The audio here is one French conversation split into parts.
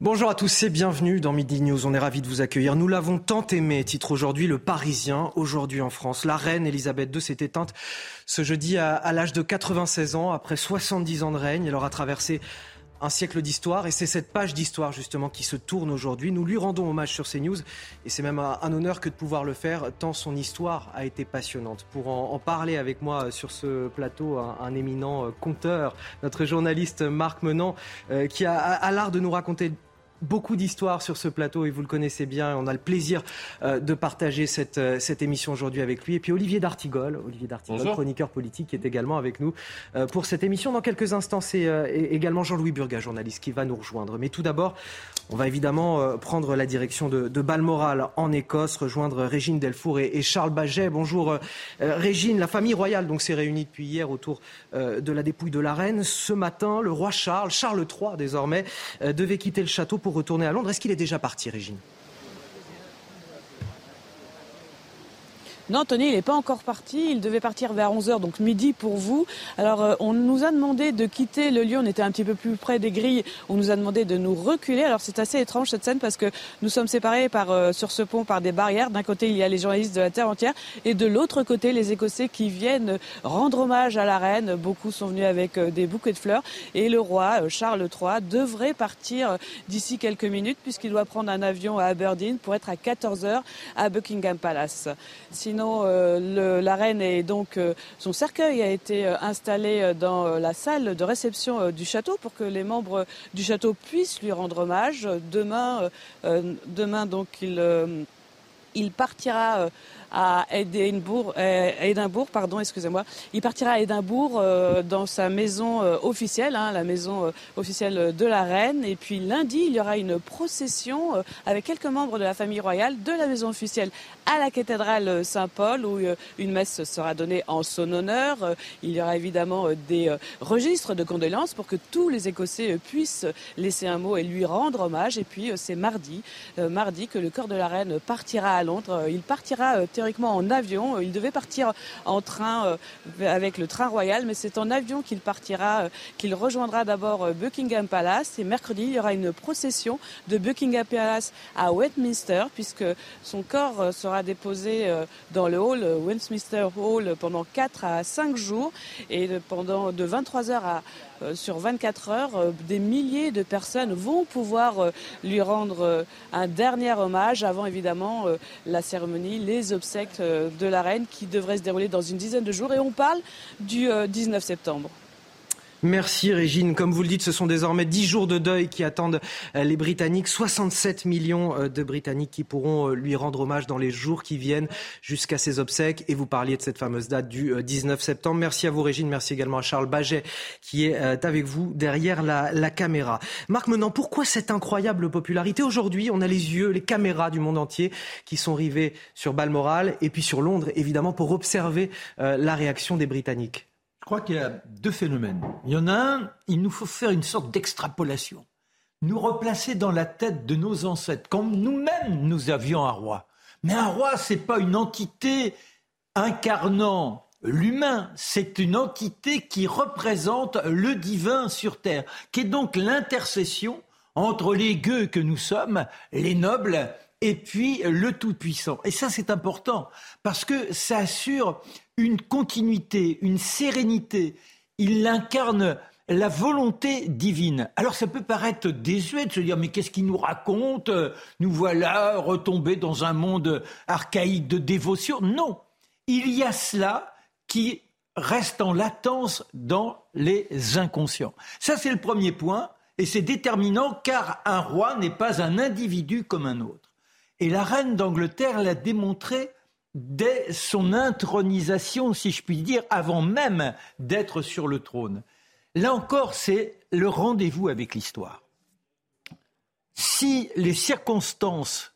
Bonjour à tous et bienvenue dans Midi News. On est ravis de vous accueillir. Nous l'avons tant aimé, titre aujourd'hui Le Parisien, aujourd'hui en France. La reine Elisabeth II s'est éteinte ce jeudi à, l'âge de 96 ans, après 70 ans de règne. Elle aura traversé un siècle d'histoire et c'est cette page d'histoire justement qui se tourne aujourd'hui. Nous lui rendons hommage sur CNews et c'est même un, honneur que de pouvoir le faire tant son histoire a été passionnante. Pour en, parler avec moi sur ce plateau, un, un éminent conteur, notre journaliste Marc Menant, euh, qui a l'art de nous raconter beaucoup d'histoires sur ce plateau et vous le connaissez bien. On a le plaisir euh, de partager cette, euh, cette émission aujourd'hui avec lui. Et puis Olivier D'Artigol, Olivier D'Artigol, chroniqueur politique, qui est également avec nous euh, pour cette émission. Dans quelques instants, c'est également Jean-Louis Burga, journaliste, qui va nous rejoindre. Mais tout d'abord, on va évidemment prendre la direction de, de Balmoral en Écosse, rejoindre Régine Delfour et, et Charles Baget. Bonjour Régine, la famille royale donc s'est réunie depuis hier autour de la dépouille de la reine. Ce matin, le roi Charles, Charles III désormais, devait quitter le château pour retourner à Londres. Est-ce qu'il est déjà parti, Régine? Non, Tony, il n'est pas encore parti. Il devait partir vers 11h, donc midi pour vous. Alors, euh, on nous a demandé de quitter le lieu. On était un petit peu plus près des grilles. On nous a demandé de nous reculer. Alors, c'est assez étrange cette scène parce que nous sommes séparés par, euh, sur ce pont par des barrières. D'un côté, il y a les journalistes de la Terre entière et de l'autre côté, les Écossais qui viennent rendre hommage à la reine. Beaucoup sont venus avec euh, des bouquets de fleurs. Et le roi, Charles III, devrait partir d'ici quelques minutes puisqu'il doit prendre un avion à Aberdeen pour être à 14h à Buckingham Palace. Sinon, euh, la reine et donc euh, son cercueil a été euh, installé dans la salle de réception du château pour que les membres du château puissent lui rendre hommage. Demain, demain donc il, il partira à Édimbourg, euh, Édimbourg pardon, excusez-moi. Il partira à Édimbourg euh, dans sa maison euh, officielle, hein, la maison officielle de la reine. Et puis lundi, il y aura une procession avec quelques membres de la famille royale de la maison officielle à la cathédrale Saint-Paul où une messe sera donnée en son honneur. Il y aura évidemment des registres de condoléances pour que tous les Écossais puissent laisser un mot et lui rendre hommage. Et puis c'est mardi, mardi que le corps de la reine partira à Londres. Il partira théoriquement en avion. Il devait partir en train euh, avec le train royal, mais c'est en avion qu'il partira, euh, qu'il rejoindra d'abord euh, Buckingham Palace. Et mercredi, il y aura une procession de Buckingham Palace à Westminster, puisque son corps sera déposé dans le hall Westminster Hall pendant 4 à 5 jours et pendant de 23 heures à euh, sur 24 heures, euh, des milliers de personnes vont pouvoir euh, lui rendre un dernier hommage avant évidemment la cérémonie, les obsèques de la reine qui devrait se dérouler dans une dizaine de jours. Et on parle du 19 septembre. Merci Régine. Comme vous le dites, ce sont désormais 10 jours de deuil qui attendent les Britanniques. 67 millions de Britanniques qui pourront lui rendre hommage dans les jours qui viennent jusqu'à ses obsèques. Et vous parliez de cette fameuse date du 19 septembre. Merci à vous Régine. Merci également à Charles Baget qui est avec vous derrière la, caméra. Marc Menant, pourquoi cette incroyable popularité? Aujourd'hui, on a les yeux, les caméras du monde entier qui sont rivés sur Balmoral et puis sur Londres, évidemment, pour observer euh, la réaction des Britanniques. Crois qu'il y a deux phénomènes. Il y en a un, il nous faut faire une sorte d'extrapolation. Nous replacer dans la tête de nos ancêtres, quand nous-mêmes nous avions un roi. Mais un roi, c'est pas une entité incarnant l'humain, c'est une entité qui représente le divin sur terre, qui est donc l'intercession entre les gueux que nous sommes, les nobles, et puis le Tout-Puissant. Et ça, c'est important, parce que ça assure une continuité, une sérénité. Il incarne la volonté divine. Alors ça peut paraître désuet de se dire mais qu'est-ce qu'il nous raconte? Nous voilà retombés dans un monde archaïque de dévotion. Non, il y a cela qui reste en latence dans les inconscients. Ça c'est le premier point et c'est déterminant car un roi n'est pas un individu comme un autre. Et la reine d'Angleterre l'a démontré dès son intronisation, si je puis dire, avant même d'être sur le trône. Là encore, c'est le rendez-vous avec l'histoire. Si les circonstances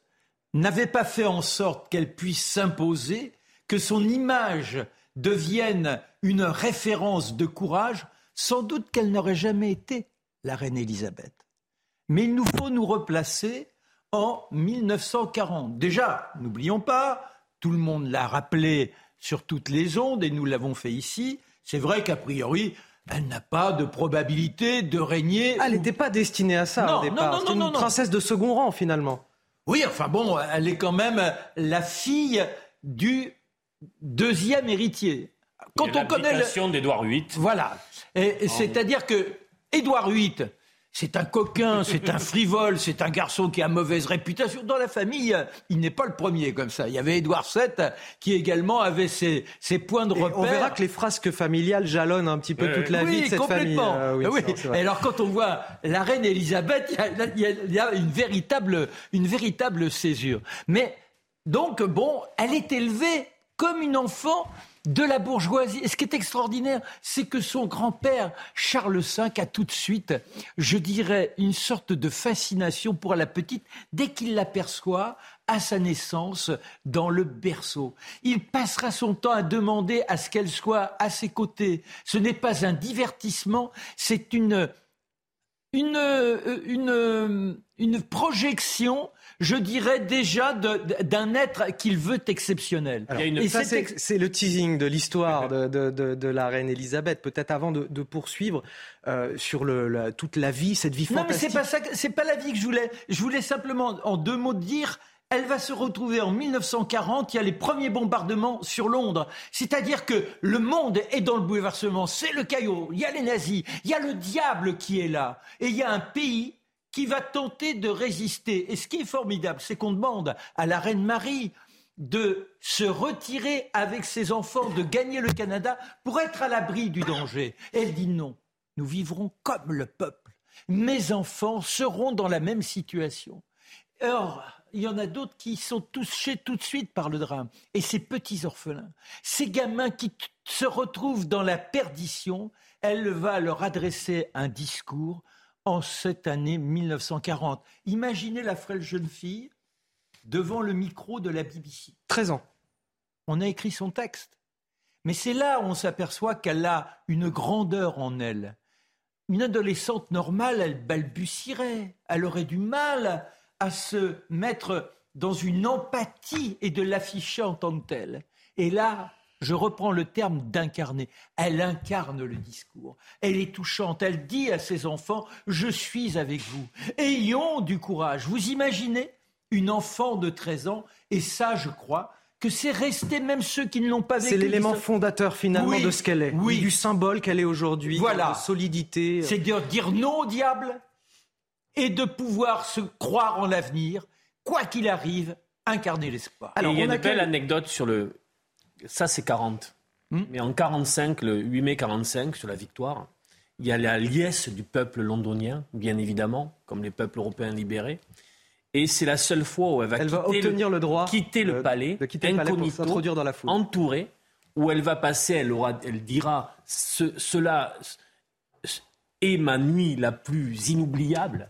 n'avaient pas fait en sorte qu'elle puisse s'imposer, que son image devienne une référence de courage, sans doute qu'elle n'aurait jamais été la reine Élisabeth. Mais il nous faut nous replacer en 1940. Déjà, n'oublions pas, tout le monde l'a rappelé sur toutes les ondes et nous l'avons fait ici, c'est vrai qu'a priori, elle n'a pas de probabilité de régner. Ah, elle n'était pas destinée à ça au départ. C'est une princesse de second rang finalement. Oui, enfin bon, elle est quand même la fille du deuxième héritier. Quand on connaît le... d'Édouard VIII. Voilà. Et, c'est-à-dire que Édouard VIII, c'est un coquin, c'est un frivole, c'est un garçon qui a mauvaise réputation. Dans la famille, il n'est pas le premier comme ça. Il y avait Édouard VII qui également avait ses, ses points de repère. on verra que les frasques familiales jalonnent un petit peu toute la vie de cette famille. Euh, oui, oui. Et alors quand on voit la reine Elisabeth, il y a, il y a une, véritable, une véritable césure. Mais donc, bon, elle est élevée comme une enfant de la bourgeoisie. Et ce qui est extraordinaire, c'est que son grand-père, Charles V, a tout de suite, je dirais, une sorte de fascination pour la petite dès qu'il l'aperçoit à sa naissance dans le berceau. Il passera son temps à demander à ce qu'elle soit à ses côtés. Ce n'est pas un divertissement, c'est une, une, une, une projection je dirais déjà d'un être qu'il veut exceptionnel. c'est le teasing de l'histoire de, la reine Elisabeth. Peut-être avant de, poursuivre euh, sur le, toute la vie, cette vie fantastique. Non, mais c'est pas c'est pas la vie que je voulais. Je voulais simplement, en deux mots, dire. Elle va se retrouver en 1940, il y a les premiers bombardements sur Londres. C'est-à-dire que le monde est dans le bouleversement, c'est le caillot, il y a les nazis, il y a le diable qui est là, et il y a un pays qui va tenter de résister. Et ce qui est formidable, c'est qu'on demande à la reine Marie de se retirer avec ses enfants, de gagner le Canada pour être à l'abri du danger. Elle dit non, nous vivrons comme le peuple. Mes enfants seront dans la même situation. Or, il y en a d'autres qui sont touchés tout de suite par le drame. Et ces petits orphelins, ces gamins qui se retrouvent dans la perdition, elle va leur adresser un discours en cette année 1940. Imaginez la frêle jeune fille devant le micro de la BBC. 13 ans. On a écrit son texte. Mais c'est là où on s'aperçoit qu'elle a une grandeur en elle. Une adolescente normale, elle balbutierait, elle aurait du mal à se mettre dans une empathie et de l'afficher en tant que telle. Et là, je reprends le terme d'incarner. Elle incarne le discours. Elle est touchante. Elle dit à ses enfants, je suis avec vous. Ayons du courage. Vous imaginez une enfant de 13 ans, et ça, je crois, que c'est resté même ceux qui ne l'ont pas vécu. C'est l'élément fondateur finalement de ce qu'elle est, oui. du symbole qu'elle est aujourd'hui, voilà. de solidité. C'est de dire non au diable et de pouvoir se croire en l'avenir, quoi qu'il arrive, incarner l'espoir. Alors, il y a une belle anecdote sur le, ça, c'est 40. Hmm. Mais en 45, le 8 mai 45, sur la victoire, il y a la liesse du peuple londonien, bien évidemment, comme les peuples européens libérés. Et c'est la seule fois où elle va, quitter, obtenir le, droit quitter le palais, de quitter le palais pour s'introduire dans la foule. entourée, où elle va passer, elle, aura, elle dira cela est ma nuit la plus inoubliable.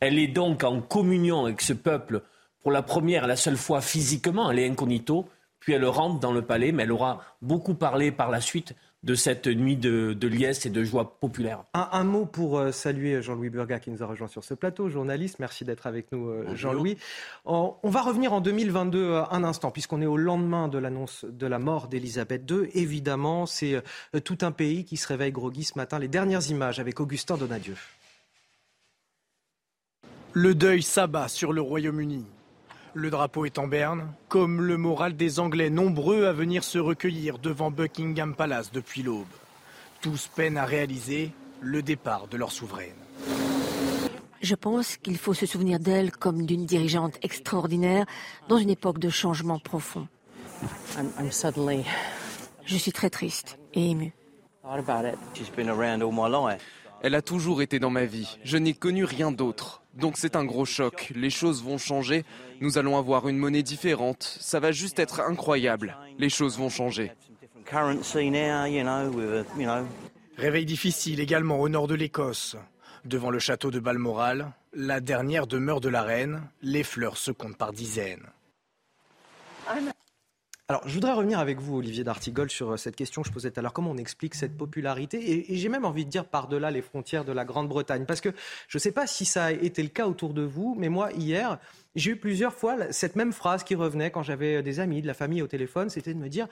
Elle est donc en communion avec ce peuple pour la première et la seule fois physiquement, elle est incognito, puis elle rentre dans le palais, mais elle aura beaucoup parlé par la suite de cette nuit de, liesse et de joie populaire. Un, mot pour euh, saluer Jean-Louis Burga qui nous a rejoint sur ce plateau, journaliste. Merci d'être avec nous, euh, Jean-Louis. On, va revenir en 2022 euh, un instant, puisqu'on est au lendemain de l'annonce de la mort d'Elisabeth II. Évidemment, c'est tout un pays qui se réveille groggy ce matin. Les dernières images avec Augustin Donadieu. Le deuil s'abat sur le Royaume-Uni. Le drapeau est en berne, comme le moral des Anglais nombreux à venir se recueillir devant Buckingham Palace depuis l'aube. Tous peinent à réaliser le départ de leur souveraine. Je pense qu'il faut se souvenir d'elle comme d'une dirigeante extraordinaire dans une époque de changement profond. Je suis très triste et émue. Elle a toujours été dans ma vie. Je n'ai connu rien d'autre. Donc c'est un gros choc. Les choses vont changer. Nous allons avoir une monnaie différente. Ça va juste être incroyable. Les choses vont changer. Réveil difficile également au nord de l'Écosse. Devant le château de Balmoral, la dernière demeure de la reine, les fleurs se comptent par dizaines. Alors, je voudrais revenir avec vous, Olivier d'Artigol, sur euh, cette question que je posais tout à l'heure. Comment on explique cette popularité? Et, j'ai même envie de dire par-delà les frontières de la Grande-Bretagne. Parce que je ne sais pas si ça a été le cas autour de vous, mais moi, hier, j'ai eu plusieurs fois cette même phrase qui revenait quand j'avais euh, des amis, de la famille au téléphone. C'était de me dire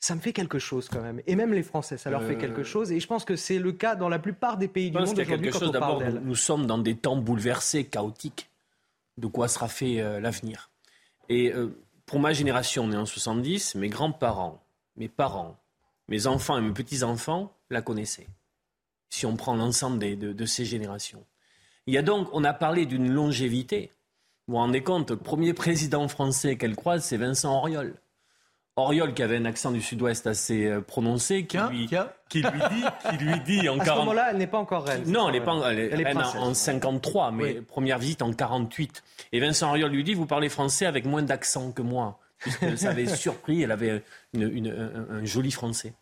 ça me fait quelque chose quand même. Et même les Français, ça leur fait quelque euh, chose. Et je pense que c'est le cas dans la plupart des pays du monde aujourd'hui quand on parle d'elle. Nous, sommes dans des temps bouleversés, chaotiques. De quoi sera fait l'avenir? Et pour ma génération, née en 70, mes grands-parents, mes parents, mes enfants et mes petits-enfants la connaissaient. Si on prend l'ensemble de, ces générations. Il y a donc, on a parlé d'une longévité. Vous vous rendez compte, le premier président français qu'elle croise, c'est Vincent Auriol. Auriol qui avait un accent du sud-ouest assez euh, prononcé, qui, lui, qui lui dit, qui lui dit en à ce moment-là, elle n'est pas encore reine. Non, elle n'est pas, elle, elle est en 53, mais première visite en 48. Et Vincent Auriol lui dit, vous parlez français avec moins d'accent que moi, puisque ça avait surpris, elle avait un, joli français.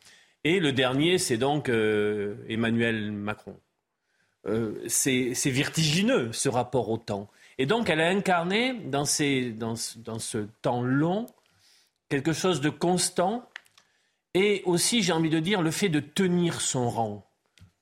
Et le dernier, c'est donc euh, Emmanuel Macron. Euh, c'est vertigineux ce rapport au temps. Et donc, elle a incarné dans, ces, dans, dans ce temps long quelque chose de constant, et aussi, j'ai envie de dire, le fait de tenir son rang.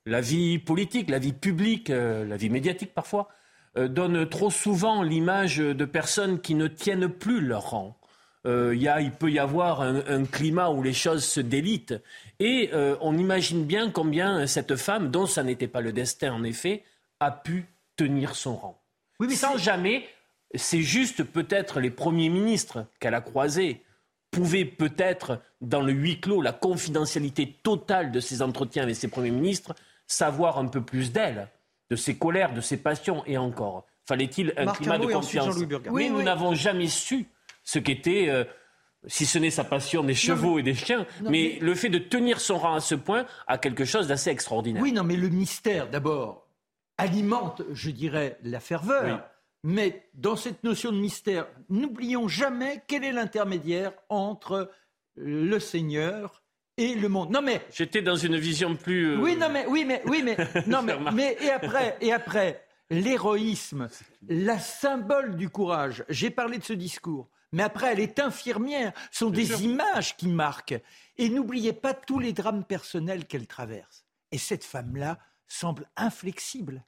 La vie politique, la vie publique, euh, la vie médiatique parfois, euh, donne trop souvent l'image de personnes qui ne tiennent plus leur rang. Euh, y a, il peut y avoir un, climat où les choses se délitent. Et on imagine bien combien cette femme, dont ça n'était pas le destin en effet, a pu tenir son rang. Oui, mais Sans jamais, c'est juste peut-être les premiers ministres qu'elle a croisés pouvait peut-être, dans le huis clos, la confidentialité totale de ses entretiens avec ses premiers ministres, savoir un peu plus d'elle, de ses colères, de ses passions, et encore. Fallait-il un climat de confiance Mais nous n'avons jamais su ce qu'était, euh, si ce n'est sa passion des chevaux et des chiens, mais, le fait de tenir son rang à ce point a quelque chose d'assez extraordinaire. Oui, non, mais le mystère, d'abord, alimente, je dirais, la ferveur. Mais dans cette notion de mystère, n'oublions jamais quel est l'intermédiaire entre le Seigneur et le monde. Non mais j'étais dans une vision plus. Euh, oui non mais oui mais oui mais non mais, mais et après et après l'héroïsme, la symbole du courage. J'ai parlé de ce discours. Mais après, elle est infirmière. Ce sont des images qui marquent. Et n'oubliez pas tous les drames personnels qu'elle traverse. Et cette femme-là, semble inflexible.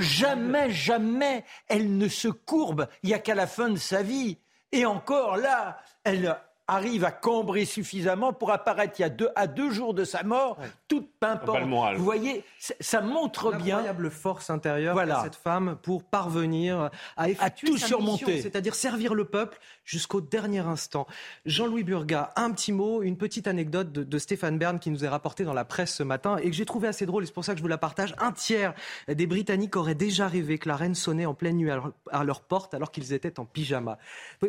Jamais, jamais elle ne se courbe. Il n'y a qu'à la fin de sa vie. Et encore là, elle arrive à cambrer suffisamment pour apparaître il y a deux, à deux jours de sa mort, toute pimpante. Vous voyez, ça montre bien l'incroyable force intérieure de cette femme pour parvenir à effectuer tout surmonter, c'est-à-dire servir le peuple jusqu'au dernier instant. Jean-Louis Burga, un petit mot, une petite anecdote de, Stéphane Bern qui nous est rapportée dans la presse ce matin et que j'ai trouvé assez drôle et c'est pour ça que je vous la partage. Un tiers des Britanniques auraient déjà rêvé que la reine sonnait en pleine nuit à leur, porte alors qu'ils étaient en pyjama.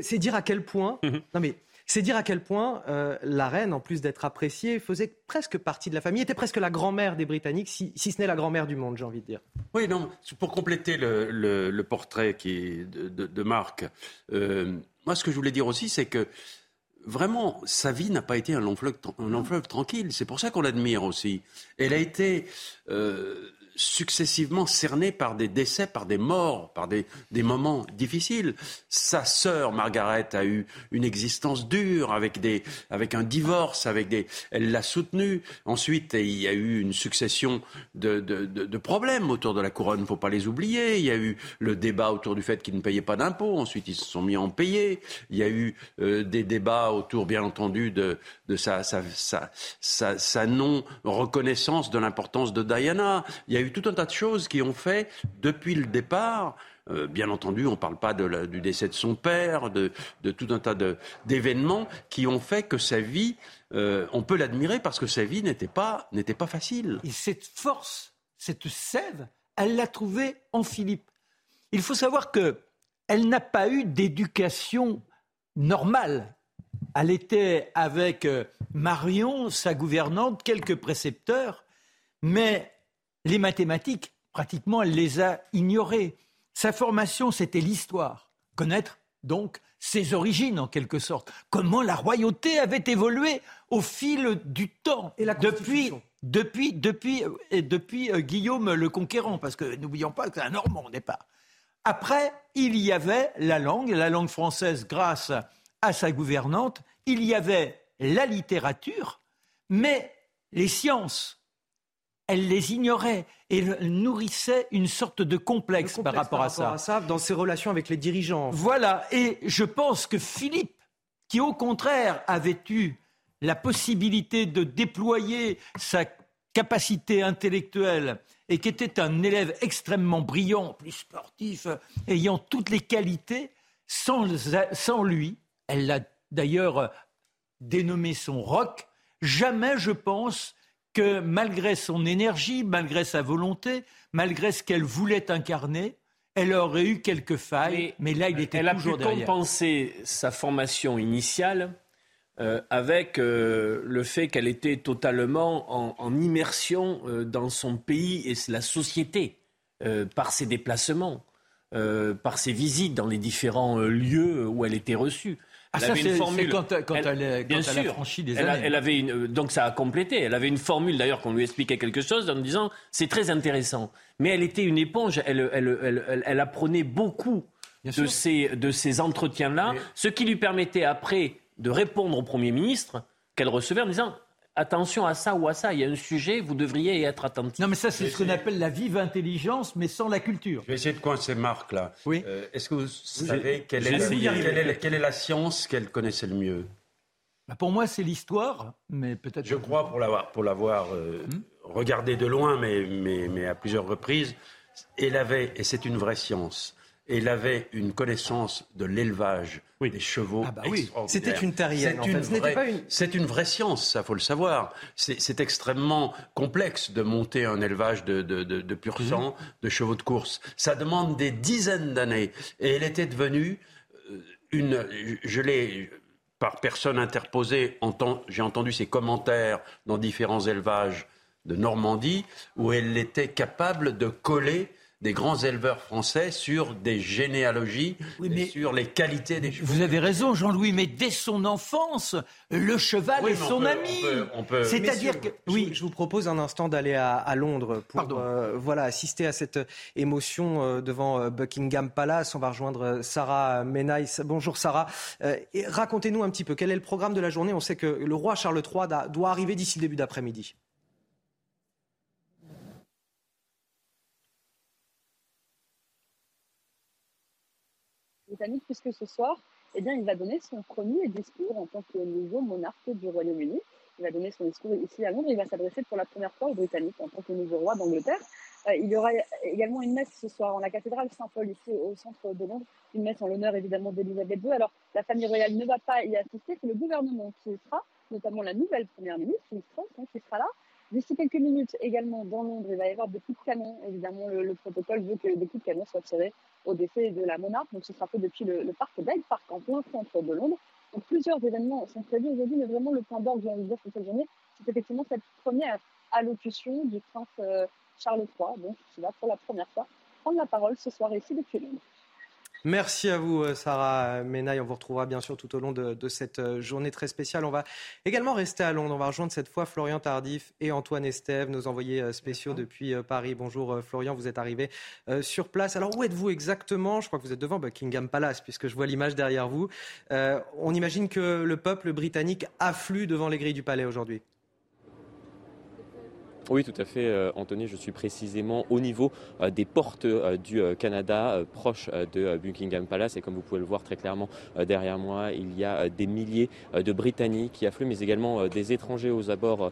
C'est dire à quel point. Non mais c'est dire à quel point euh, la reine, en plus d'être appréciée, faisait presque partie de la famille, était presque la grand-mère des Britanniques, si, ce n'est la grand-mère du monde, j'ai envie de dire. Oui, non, pour compléter le, portrait qui de, Marc, euh, moi ce que je voulais dire aussi, c'est que vraiment, sa vie n'a pas été un long fleuve, un long fleuve tranquille. C'est pour ça qu'on l'admire aussi. Elle a été euh, successivement cerné par des décès, par des morts, par des, des moments difficiles. Sa sœur Margaret a eu une existence dure avec des, avec un divorce, avec des, elle l'a soutenue. Ensuite, il y a eu une succession de, de, de, problèmes autour de la couronne. Il ne faut pas les oublier. Il y a eu le débat autour du fait qu'ils ne payaient pas d'impôts. Ensuite, ils se sont mis à en payer. Il y a eu euh, des débats autour, bien entendu, de, de sa, sa, sa, sa, sa non reconnaissance de l'importance de Diana. Il y a tout un tas de choses qui ont fait, depuis le départ, euh, bien entendu, on ne parle pas du décès de son père, de, tout un tas d'événements qui ont fait que sa vie, euh, on peut l'admirer parce que sa vie n'était pas, facile. Et cette force, cette sève, elle l'a trouvée en Philippe. Il faut savoir que elle n'a pas eu d'éducation normale. Elle était avec euh, Marion, sa gouvernante, quelques précepteurs, mais les mathématiques, pratiquement, elle les a ignorées. Sa formation, c'était l'histoire, connaître donc ses origines en quelque sorte. Comment la royauté avait évolué au fil du temps. Et la depuis, depuis, depuis, et depuis euh, Guillaume le Conquérant, parce que n'oublions pas que c'est un Normand au départ. Après, il y avait la langue, la langue française grâce à sa gouvernante, il y avait la littérature, mais les sciences, elle les ignorait et nourrissait une sorte de complexe, par rapport, à, ça. Dans ses relations avec les dirigeants. Voilà, et je pense que Philippe, qui au contraire avait eu la possibilité de déployer sa capacité intellectuelle et qui était un élève extrêmement brillant, plus sportif, ayant toutes les qualités, sans, sans lui, elle l'a d'ailleurs dénommé son rock, jamais je pense que malgré son énergie, malgré sa volonté, malgré ce qu'elle voulait incarner, elle aurait eu quelques failles, mais, là, il était toujours derrière. Elle a pu compenser sa formation initiale euh, avec euh, le fait qu'elle était totalement en, immersion euh, dans son pays et la société par ses déplacements, par ses visites dans les différents lieux où elle était reçue. Ah, ça, c'est quand, elle, bien sûr, a franchi des années. elle avait une, donc ça a complété. Elle avait une formule d'ailleurs qu'on lui expliquait quelque chose en disant c'est très intéressant. Mais elle était une éponge. Elle, elle, elle apprenait beaucoup de ces, de ces entretiens-là, ce qui lui permettait après de répondre au Premier ministre qu'elle recevait en disant attention à ça ou à ça, il y a un sujet, vous devriez y être attentif. Non, mais ça, c'est ce qu'on appelle la vive intelligence, mais sans la culture. Je vais essayer de coincer Marc, là. Oui. Euh, est-ce que vous, savez quelle est, la science qu'elle connaissait le mieux? Bah, Pour moi, c'est l'histoire, mais peut-être... Je crois, pour l'avoir, pour l'avoir euh, hmm? regardé de loin, mais, mais, mais à plusieurs reprises, elle avait, et c'est une vraie science, et il avait une connaissance de l'élevage des chevaux ah bah oui. C'était une terrienne. C'est une, vraie science, ça faut le savoir. C'est extrêmement complexe de monter un élevage de, de, pur mhm. sang, de chevaux de course. Ça demande des dizaines d'années. Et elle était devenue euh, une... Je l'ai par personne interposée, j'ai entendu ses commentaires dans différents élevages de Normandie, où elle était capable de coller des grands éleveurs français sur des généalogies, sur les qualités des chevaux. Vous avez raison, Jean-Louis, mais dès son enfance, le cheval est son ami. C'est-à-dire que oui, je, vous propose un instant d'aller à, Londres pour euh, voilà assister à cette émotion euh, devant euh, Buckingham Palace. On va rejoindre Sarah Menaille. Bonjour Sarah. Racontez-nous un petit peu quel est le programme de la journée? On sait que le roi Charles III doit arriver d'ici le début d'après-midi. Puisque ce soir, eh bien, il va donner son premier discours en tant que nouveau monarque du Royaume-Uni. Il va donner son discours ici à Londres. Il va s'adresser pour la première fois aux Britanniques en tant que nouveau roi d'Angleterre. Euh, il y aura également une messe ce soir en la cathédrale Saint-Paul, ici au centre de Londres. Une messe en l'honneur évidemment d'Elisabeth II. Alors, la famille royale ne va pas y assister, c'est le gouvernement qui sera, notamment la nouvelle première ministre, hein, qui sera là. D'ici quelques minutes également dans Londres, il va y avoir des coups de canon. Évidemment, le, protocole veut que des coups de canon soient tirés au décès de la monarque. Donc ce sera fait depuis le, parc d'Hyde Park en plein centre de Londres. Donc plusieurs événements sont prévus aujourd'hui, mais vraiment le point d'orgue, j'ai envie de dire, cette journée, c'est effectivement cette première allocution du prince euh, Charles III, donc qui va pour la première fois prendre la parole ce soir ici depuis Londres. Merci à vous, euh, Sarah Menaille. On vous retrouvera bien sûr tout au long de, cette euh, journée très spéciale. On va également rester à Londres. On va rejoindre cette fois Florian Tardif et Antoine Estève, nos envoyés euh, spéciaux depuis Paris. Bonjour Florian, vous êtes arrivé sur place. Alors où êtes-vous exactement? Je crois que vous êtes devant Buckingham Palace, puisque je vois l'image derrière vous. on imagine que le peuple britannique afflue devant les grilles du palais aujourd'hui. Oui, tout à fait, euh, Anthony. Je suis précisément au niveau euh, des portes euh, du Canada, proche de Buckingham Palace. Et comme vous pouvez le voir très clairement derrière moi, il y a des milliers de Britanniques qui affluent, mais également des étrangers aux abords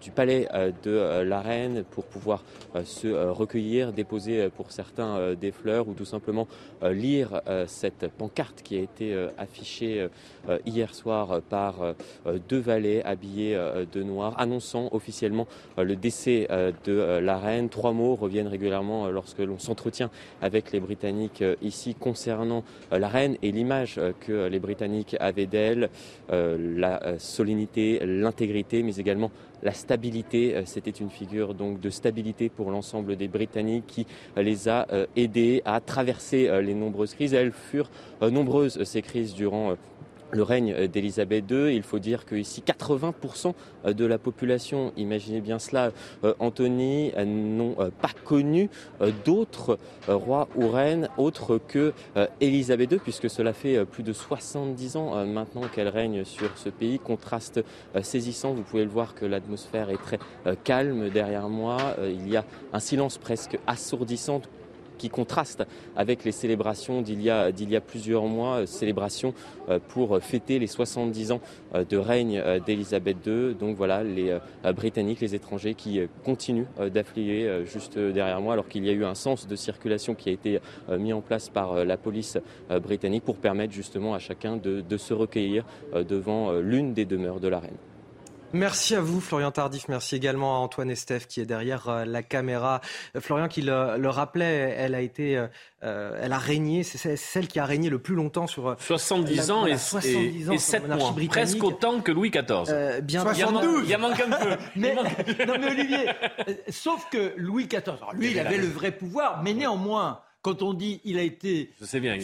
du palais de la reine pour pouvoir se recueillir, déposer pour certains des fleurs ou tout simplement lire cette pancarte qui a été affichée hier soir par deux valets habillés de noir, annonçant officiellement le décès décès de la reine. Trois mots reviennent régulièrement lorsque l'on s'entretient avec les Britanniques ici concernant la reine et l'image que les Britanniques avaient d'elle, la solennité, l'intégrité, mais également la stabilité. C'était une figure donc de stabilité pour l'ensemble des Britanniques qui les a aidés à traverser les nombreuses crises. Elles furent nombreuses ces crises durant le règne d'Élisabeth II. Il faut dire qu'ici, 80% de la population, imaginez bien cela, euh, Anthony, n'ont euh, pas connu euh, d'autres rois ou reines autres que Élisabeth II, puisque cela fait plus de 70 ans maintenant qu'elle règne sur ce pays. Contraste saisissant, vous pouvez le voir que l'atmosphère est très calme derrière moi. Il y a un silence presque assourdissant qui contraste avec les célébrations d'il y, a, plusieurs mois, euh, célébrations euh, pour fêter les 70 ans euh, de règne d'Elisabeth II. Donc voilà, les Britanniques, les étrangers qui continuent d'affluer juste derrière moi, alors qu'il y a eu un sens de circulation qui a été mis en place par la police britannique pour permettre justement à chacun de se recueillir devant l'une des demeures de la reine. Merci à vous, Florian Tardif. Merci également à Antoine Estève qui est derrière euh, la caméra. Euh, Florian, qui le, rappelait, elle a été, euh, elle a régné, c'est celle qui a régné le plus longtemps sur 70 ans, et, 70 ans et, 7 mois, presque autant que Louis XIV. bien 72. Il, y a manque un peu. mais, non mais Olivier, sauf que Louis XIV, lui, il avait le vrai pouvoir, mais néanmoins, quand on dit il a été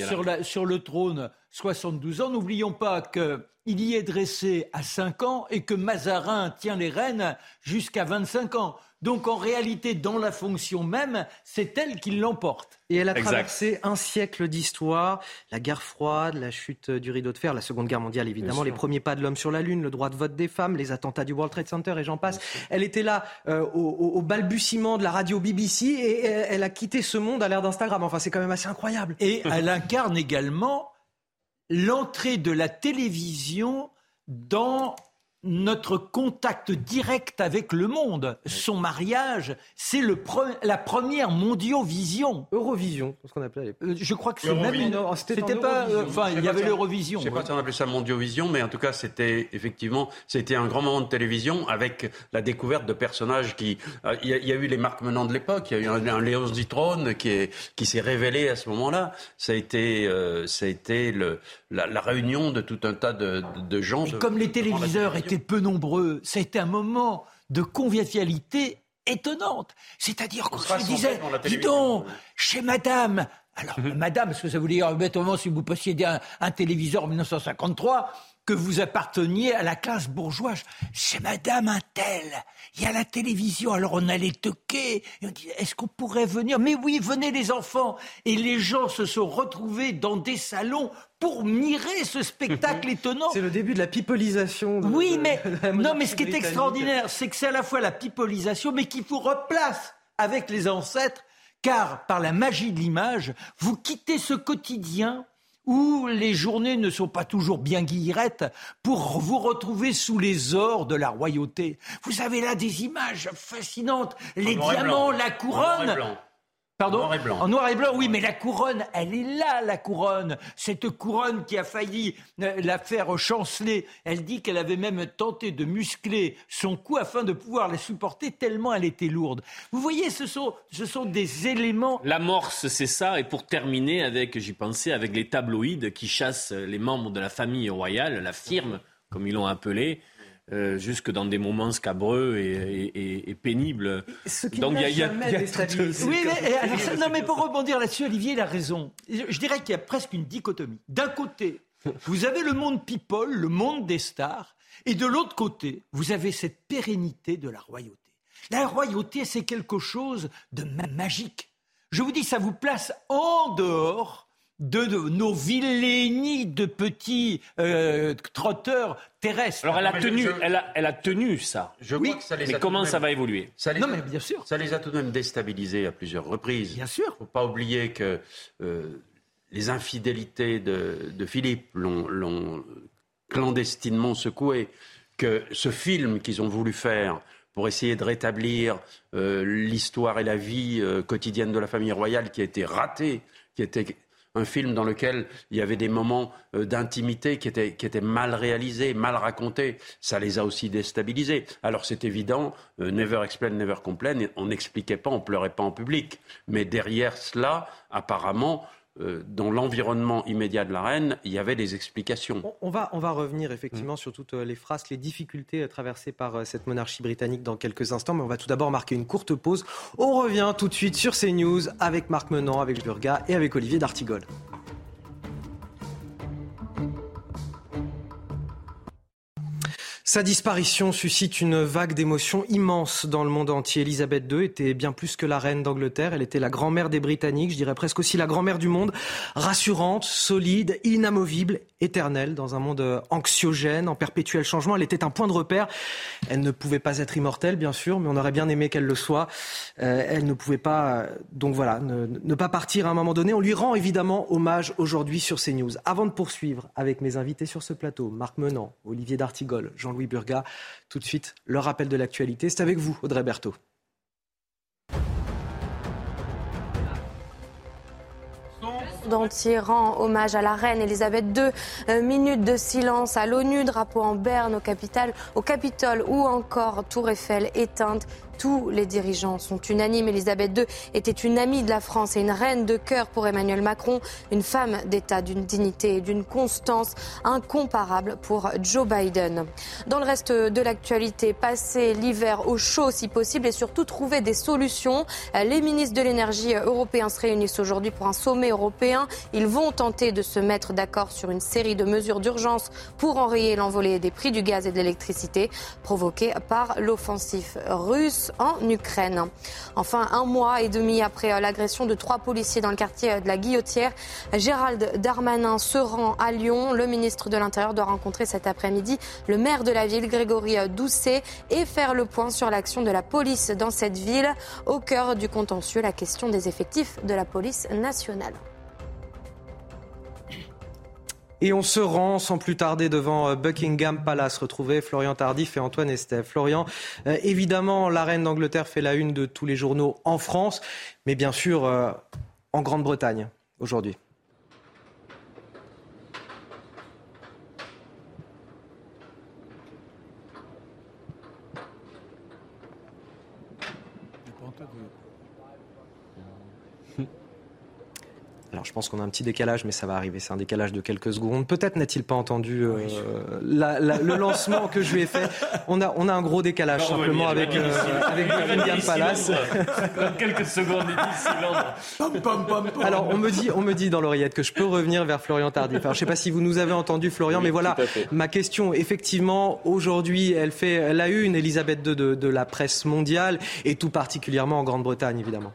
sur, la, sur le trône 72 ans, n'oublions pas que il y est dressé à 5 ans et que Mazarin tient les rênes jusqu'à 25 ans. Donc en réalité, dans la fonction même, c'est elle qui l'emporte. Et elle a traversé un siècle d'histoire, la guerre froide, la chute du rideau de fer, la Seconde Guerre mondiale évidemment, les premiers pas de l'homme sur la Lune, le droit de vote des femmes, les attentats du World Trade Center et j'en passe. Elle était là euh, au, balbutiement de la radio BBC et elle a quitté ce monde à l'ère d'Instagram. Enfin, c'est quand même assez incroyable. Et elle incarne également l'entrée de la télévision dans notre contact direct avec le monde. Son mariage, c'est la première mondiovision. Eurovision, ce qu'on appelait euh, je crois que c'est même une... C'était pas... Euh, enfin, il y avait l'Eurovision. Je sais pas si on appelait ça mondiovision, mais en tout cas, c'était effectivement... C'était un grand moment de télévision avec la découverte de personnages qui... Euh, il y, a eu les Marc Menant de l'époque, il y a eu un, Léon Zitrone qui, qui s'est révélé à ce moment-là. Ça a été, ça a été le, la, réunion de tout un tas de, gens. comme les téléviseurs étaient peu nombreux, c'était un moment de convivialité étonnante. C'est-à-dire qu'on se disait, dis donc, chez madame, alors, madame, ce que ça voulait dire, bêtement, si vous possédez un, un téléviseur en 1953, que vous apparteniez à la classe bourgeoise. C'est Madame un tel. Il y a la télévision. Alors on allait toquer. Et on disait, est-ce qu'on pourrait venir? Mais oui, venez les enfants. Et les gens se sont retrouvés dans des salons pour mirer ce spectacle étonnant. C'est le début de la pipolisation. oui, mais non, mais ce qui est extraordinaire, c'est que c'est à la fois la pipolisation, mais qui vous replace avec les ancêtres, car par la magie de l'image, vous quittez ce quotidien où les journées ne sont pas toujours bien guillerettes pour vous retrouver sous les ors de la royauté. Vous avez là des images fascinantes, les diamants, la couronne. Pardon noir et blanc. En noir et blanc, oui, mais la couronne, elle est là, la couronne. Cette couronne qui a failli euh, la faire chanceler. Elle dit qu'elle avait même tenté de muscler son cou afin de pouvoir la supporter tellement elle était lourde. Vous voyez, ce sont, ce sont des éléments. L'amorce, c'est ça. Et pour terminer avec, j'y pensais, avec les tabloïds qui chassent les membres de la famille royale, la firme, comme ils l'ont appelé. Euh, jusque dans des moments scabreux et, pénibles. Donc il y a, Oui, mais, non, mais pour rebondir là-dessus, Olivier, il a raison. Je, dirais qu'il y a presque une dichotomie. D'un côté, vous avez le monde people, le monde des stars, et de l'autre côté, vous avez cette pérennité de la royauté. La royauté, c'est quelque chose de magique. Je vous dis, ça vous place en dehors de, nos villénies de petits euh, trotteurs terrestres. Alors elle a tenu, elle, a, elle a tenu ça. Je oui, ça les mais comment ça va évoluer? Ça Non, mais bien sûr. Ça les a tout de même déstabilisés à plusieurs reprises. Bien sûr. Faut pas oublier que euh, les infidélités de, de Philippe l'ont clandestinement secoué, que ce film qu'ils ont voulu faire pour essayer de rétablir euh, l'histoire et la vie quotidienne de la famille royale qui a été ratée, qui était un film dans lequel il y avait des moments euh, d'intimité qui étaient, mal réalisés, mal racontés. Ça les a aussi déstabilisés. Alors c'est évident, euh, never explain, never complain. On n'expliquait pas, on pleurait pas en public. Mais derrière cela, apparemment, euh, dans l'environnement immédiat de la reine, il y avait des explications. On va, on va revenir effectivement sur toutes les phrases, les difficultés traversées par cette monarchie britannique dans quelques instants, mais on va tout d'abord marquer une courte pause. On revient tout de suite sur CNews avec Marc Menant, avec Burga et avec Olivier D'Artigol. Sa disparition suscite une vague d'émotions immense dans le monde entier. Elisabeth II était bien plus que la reine d'Angleterre. Elle était la grand-mère des Britanniques, je dirais presque aussi la grand-mère du monde. Rassurante, solide, inamovible, éternelle, dans un monde anxiogène, en perpétuel changement. Elle était un point de repère. Elle ne pouvait pas être immortelle, bien sûr, mais on aurait bien aimé qu'elle le soit. Euh, elle ne pouvait pas, donc voilà, ne, ne, pas partir à un moment donné. On lui rend évidemment hommage aujourd'hui sur CNews. Avant de poursuivre avec mes invités sur ce plateau, Marc Menant, Olivier D'Artigol, Jean-Louis Burga. Tout de suite, le rappel de l'actualité. C'est avec vous, Audrey Berthaud. entier rend hommage à la reine Elisabeth II. Euh, minute de silence à l'ONU, drapeau en berne au, capital, au Capitole ou encore Tour Eiffel éteinte tous les dirigeants sont unanimes. Elisabeth II était une amie de la France et une reine de cœur pour Emmanuel Macron, une femme d'État d'une dignité et d'une constance incomparable pour Joe Biden. Dans le reste de l'actualité, passer l'hiver au chaud si possible et surtout trouver des solutions. Les ministres de l'énergie européens se réunissent aujourd'hui pour un sommet européen. Ils vont tenter de se mettre d'accord sur une série de mesures d'urgence pour enrayer l'envolée des prix du gaz et de l'électricité provoquée par l'offensive russe en Ukraine. Enfin, un mois et demi après l'agression de trois policiers dans le quartier de la Guillotière, Gérald Darmanin se rend à Lyon. Le ministre de l'Intérieur doit rencontrer cet après-midi le maire de la ville, Grégory Doucet, et faire le point sur l'action de la police dans cette ville. Au cœur du contentieux, la question des effectifs de la police nationale. Et on se rend sans plus tarder devant euh, Buckingham Palace, retrouver Florian Tardif et Antoine Estève. Florian, euh, évidemment, la reine d'Angleterre fait la une de tous les journaux en France, mais bien sûr euh, en Grande-Bretagne aujourd'hui. Alors je pense qu'on a un petit décalage, mais ça va arriver. C'est un décalage de quelques secondes. Peut-être n'a-t-il pas entendu euh, le lancement que je lui ai fait. On a, on a un gros décalage simplement avec, euh, avec Buckingham Palace. quelques secondes, Alors on me dit, on me dit dans l'oreillette que je peux revenir vers Florian Tardif. Alors je sais pas si vous nous avez entendu, Florian, mais voilà ma question. Effectivement, aujourd'hui, elle fait la une, Elisabeth II de, de la presse mondiale et tout particulièrement en Grande-Bretagne, évidemment.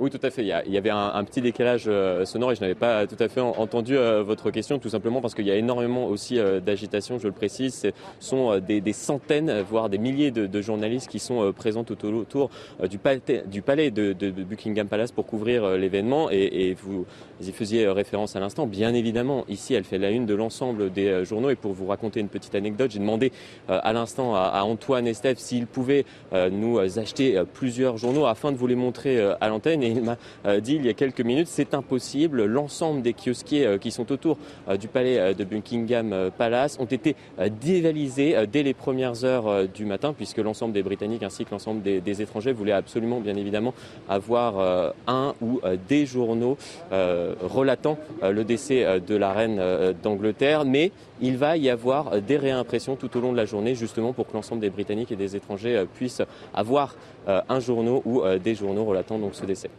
Oui, tout à fait. Il y, avait un, petit décalage euh, sonore et je n'avais pas tout à fait entendu euh, votre question, tout simplement parce qu'il y a énormément aussi euh, d'agitation, je le précise. Ce sont des, centaines, voire des milliers de, journalistes qui sont présents tout autour du, palais, de, Buckingham Palace pour couvrir l'événement. Et, vous y faisiez référence à l'instant. Bien évidemment, ici, elle fait la une de l'ensemble des journaux. Et pour vous raconter une petite anecdote, j'ai demandé à l'instant à, Antoine et Steph s'il pouvait nous acheter plusieurs journaux afin de vous les montrer à l'antenne il m'a euh, dit il y a quelques minutes, c'est impossible. L'ensemble des kiosquiers euh, qui sont autour euh, du palais de Buckingham Palace ont été dévalisés dès les premières heures du matin, puisque l'ensemble des Britanniques ainsi que l'ensemble des, étrangers voulaient absolument, bien évidemment, avoir un ou des journaux relatant le décès de la reine d'Angleterre. Mais il va y avoir des réimpressions tout au long de la journée, justement pour que l'ensemble des Britanniques et des étrangers puissent avoir un journaux ou des journaux relatant donc ce décès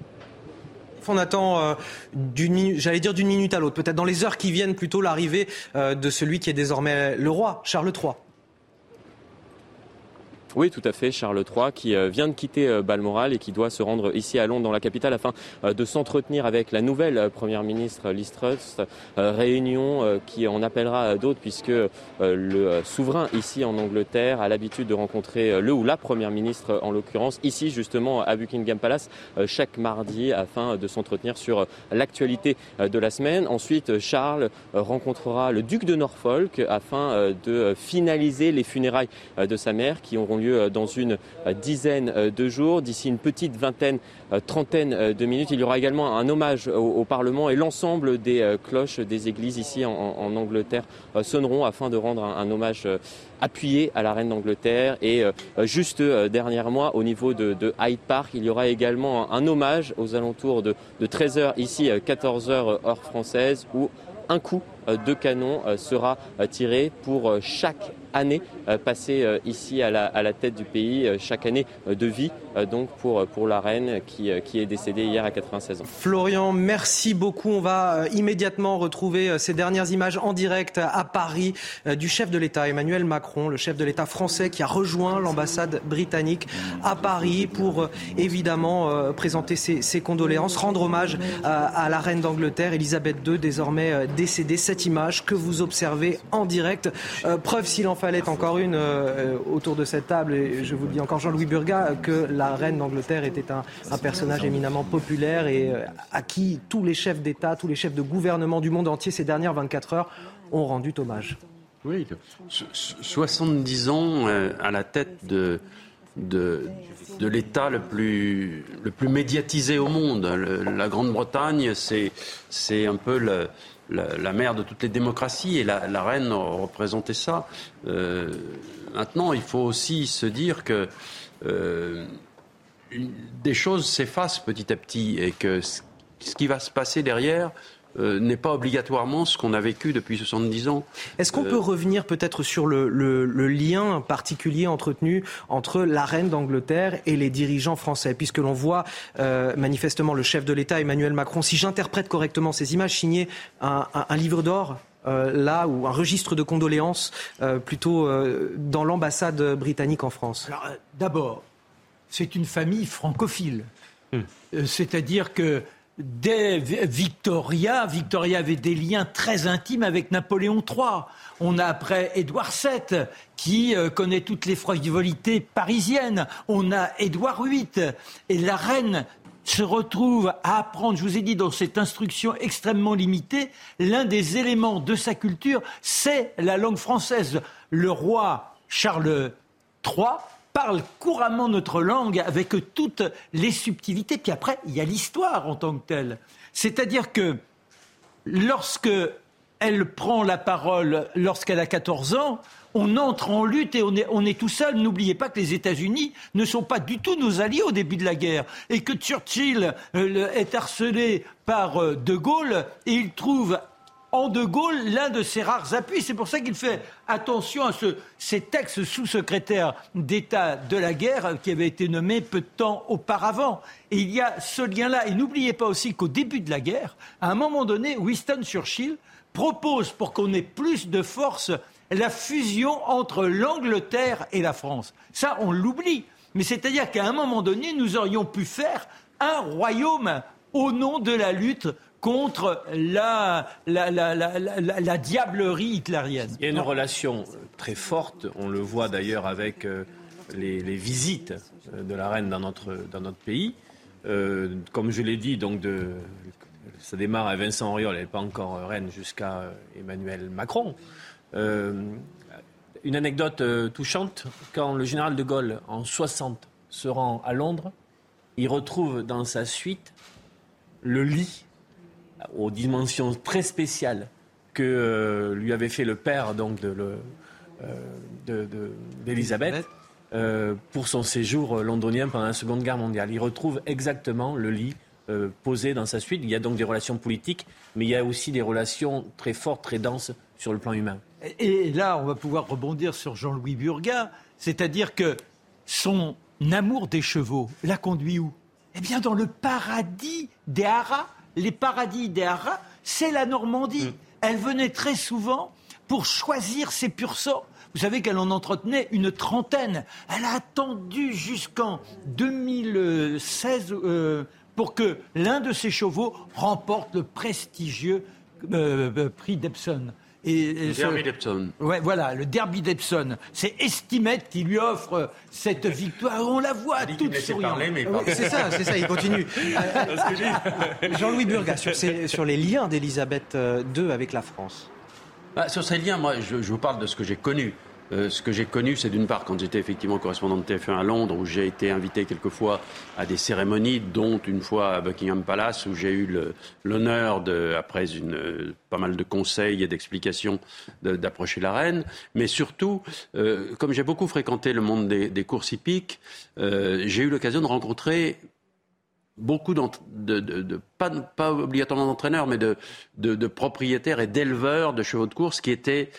on attend euh, d'une j'allais dire d'une minute à l'autre, peut-être dans les heures qui viennent plutôt l'arrivée euh, de celui qui est désormais le roi, Charles III. Oui, tout à fait. Charles III qui euh, vient de quitter euh, Balmoral et qui doit se rendre ici à Londres, dans la capitale, afin euh, de s'entretenir avec la nouvelle première ministre Liz. Réunion qui en appellera d'autres puisque le souverain ici en Angleterre a l'habitude de rencontrer le ou la première ministre en l'occurrence ici justement à Buckingham Palace chaque mardi afin de s'entretenir sur l'actualité de la semaine. Ensuite, Charles rencontrera le duc de Norfolk afin de finaliser les funérailles de sa mère qui auront lieu lieu dans une dizaine de jours. D'ici une petite vingtaine, trentaine de minutes, il y aura également un hommage au, Parlement et l'ensemble des cloches des églises ici en, Angleterre sonneront afin de rendre un, hommage appuyé à la reine d'Angleterre. Et juste dernièrement, mois, au niveau de, Hyde Park, il y aura également un, hommage aux alentours de, de 13h ici, 14h heure française, où un coup de canon sera tiré pour chaque année euh, passée euh, ici à la, à la, tête du pays, euh, chaque année de vie donc pour, pour la reine qui, qui est décédée hier à 96 ans. Florian, merci beaucoup. On va immédiatement retrouver ces dernières images en direct à Paris du chef de l'État, Emmanuel Macron, le chef de l'État français qui a rejoint l'ambassade britannique à Paris pour évidemment présenter ses, ses, condoléances, rendre hommage à, à la reine d'Angleterre, Elisabeth II, désormais décédée. Cette image que vous observez en direct, preuve s'il en fallait encore une euh, autour de cette table, et je vous le dis encore Jean-Louis Burga, que la reine d'Angleterre était un, personnage éminemment populaire et euh, à qui tous les chefs d'État, tous les chefs de gouvernement du monde entier ces dernières 24 heures ont rendu hommage. Oui, 70 ans euh, à la tête de, de, l'État le plus, le plus médiatisé au monde. la Grande-Bretagne, c'est un peu la, mère de toutes les démocraties et la, reine représentait ça. Euh, maintenant, il faut aussi se dire que des choses s'effacent petit à petit et que ce qui va se passer derrière, euh, n'est pas obligatoirement ce qu'on a vécu depuis 70 ans. Est-ce qu'on peut revenir peut-être sur le, lien particulier entretenu entre la reine d'Angleterre et les dirigeants français Puisque l'on voit euh, manifestement le chef de l'État, Emmanuel Macron, si j'interprète correctement ces images, signer un, livre d'or euh, là ou un registre de condoléances plutôt dans l'ambassade britannique en France D'abord, c'est une famille francophile. Hmm. C'est-à-dire que dès Victoria, Victoria avait des liens très intimes avec Napoléon III. On a après Édouard VII qui euh, connaît toutes les frivolités parisiennes. On a Édouard VIII et la reine se retrouve à apprendre, je vous ai dit, dans cette instruction extrêmement limitée, l'un des éléments de sa culture, c'est la langue française. Le roi Charles III parle couramment notre langue avec toutes les subtilités. Puis après, il y a l'histoire en tant que telle. C'est-à-dire que lorsque elle prend la parole lorsqu'elle a 14 ans, on entre en lutte et on est, on est tout seul. N'oubliez pas que les États-Unis ne sont pas du tout nos alliés au début de la guerre et que Churchill euh, est harcelé par euh, De Gaulle et il trouve en De Gaulle l'un de ses rares appuis. C'est pour ça qu'il fait attention à ce, cet ex-sous-secrétaire d'État de la guerre qui avait été nommé peu de temps auparavant. Et il y a ce lien-là. Et n'oubliez pas aussi qu'au début de la guerre, à un moment donné, Winston Churchill propose, pour qu'on ait plus de force, la fusion entre l'Angleterre et la France. Ça, on l'oublie. Mais c'est-à-dire qu'à un moment donné, nous aurions pu faire un royaume au nom de la lutte contre la, la, diablerie hitlérienne. Il y a une relation très forte, on le voit d'ailleurs avec euh, les, visites euh, de la reine dans notre, pays. Euh, comme je l'ai dit, donc ça démarre à Vincent Auriol, elle n'est pas encore reine jusqu'à Emmanuel Macron. une anecdote touchante, quand le général de Gaulle, en 60, se rend à Londres, il retrouve dans sa suite le lit aux dimensions très spéciales que euh, lui avait fait le père donc de, d'Elisabeth euh, pour son séjour londonien pendant la Seconde Guerre mondiale. Il retrouve exactement le lit euh, posé dans sa suite. Il y a donc des relations politiques, mais il y a aussi des relations très fortes, très denses sur le plan humain. Et, là, on va pouvoir rebondir sur Jean-Louis Burga, c'est-à-dire que son amour des chevaux l'a conduit où? Eh bien, dans le paradis des haras les paradis des haras, c'est la Normandie. Mm. Elle venait très souvent pour choisir ses pur sang. Vous savez qu'elle en entretenait une trentaine. Elle a attendu jusqu'en 2016 euh, pour que l'un de ses chevaux remporte le prestigieux euh, euh, prix d'Epsom. Et, le Derby d'Epsom. Ouais, voilà, le Derby d'Epsom. C'est Estimette qui lui offre cette victoire. On la voit toute souriante. c'est ça, c'est ça, il continue. Jean-Louis Burga, sur, sur, les liens d'Elisabeth II avec la France. Bah, sur ces liens, moi, je, vous parle de ce que j'ai connu. Euh, ce que j'ai connu, c'est d'une part quand j'étais effectivement correspondant de TF1 à Londres, où j'ai été invité quelquefois à des cérémonies, dont une fois à Buckingham Palace, où j'ai eu l'honneur, après une, pas mal de conseils et d'explications, d'approcher la reine. Mais surtout, euh, comme j'ai beaucoup fréquenté le monde des, courses hippiques, euh, j'ai eu l'occasion de rencontrer beaucoup de, de, pas, pas, obligatoirement d'entraîneurs, mais de, propriétaires et d'éleveurs de chevaux de course qui étaient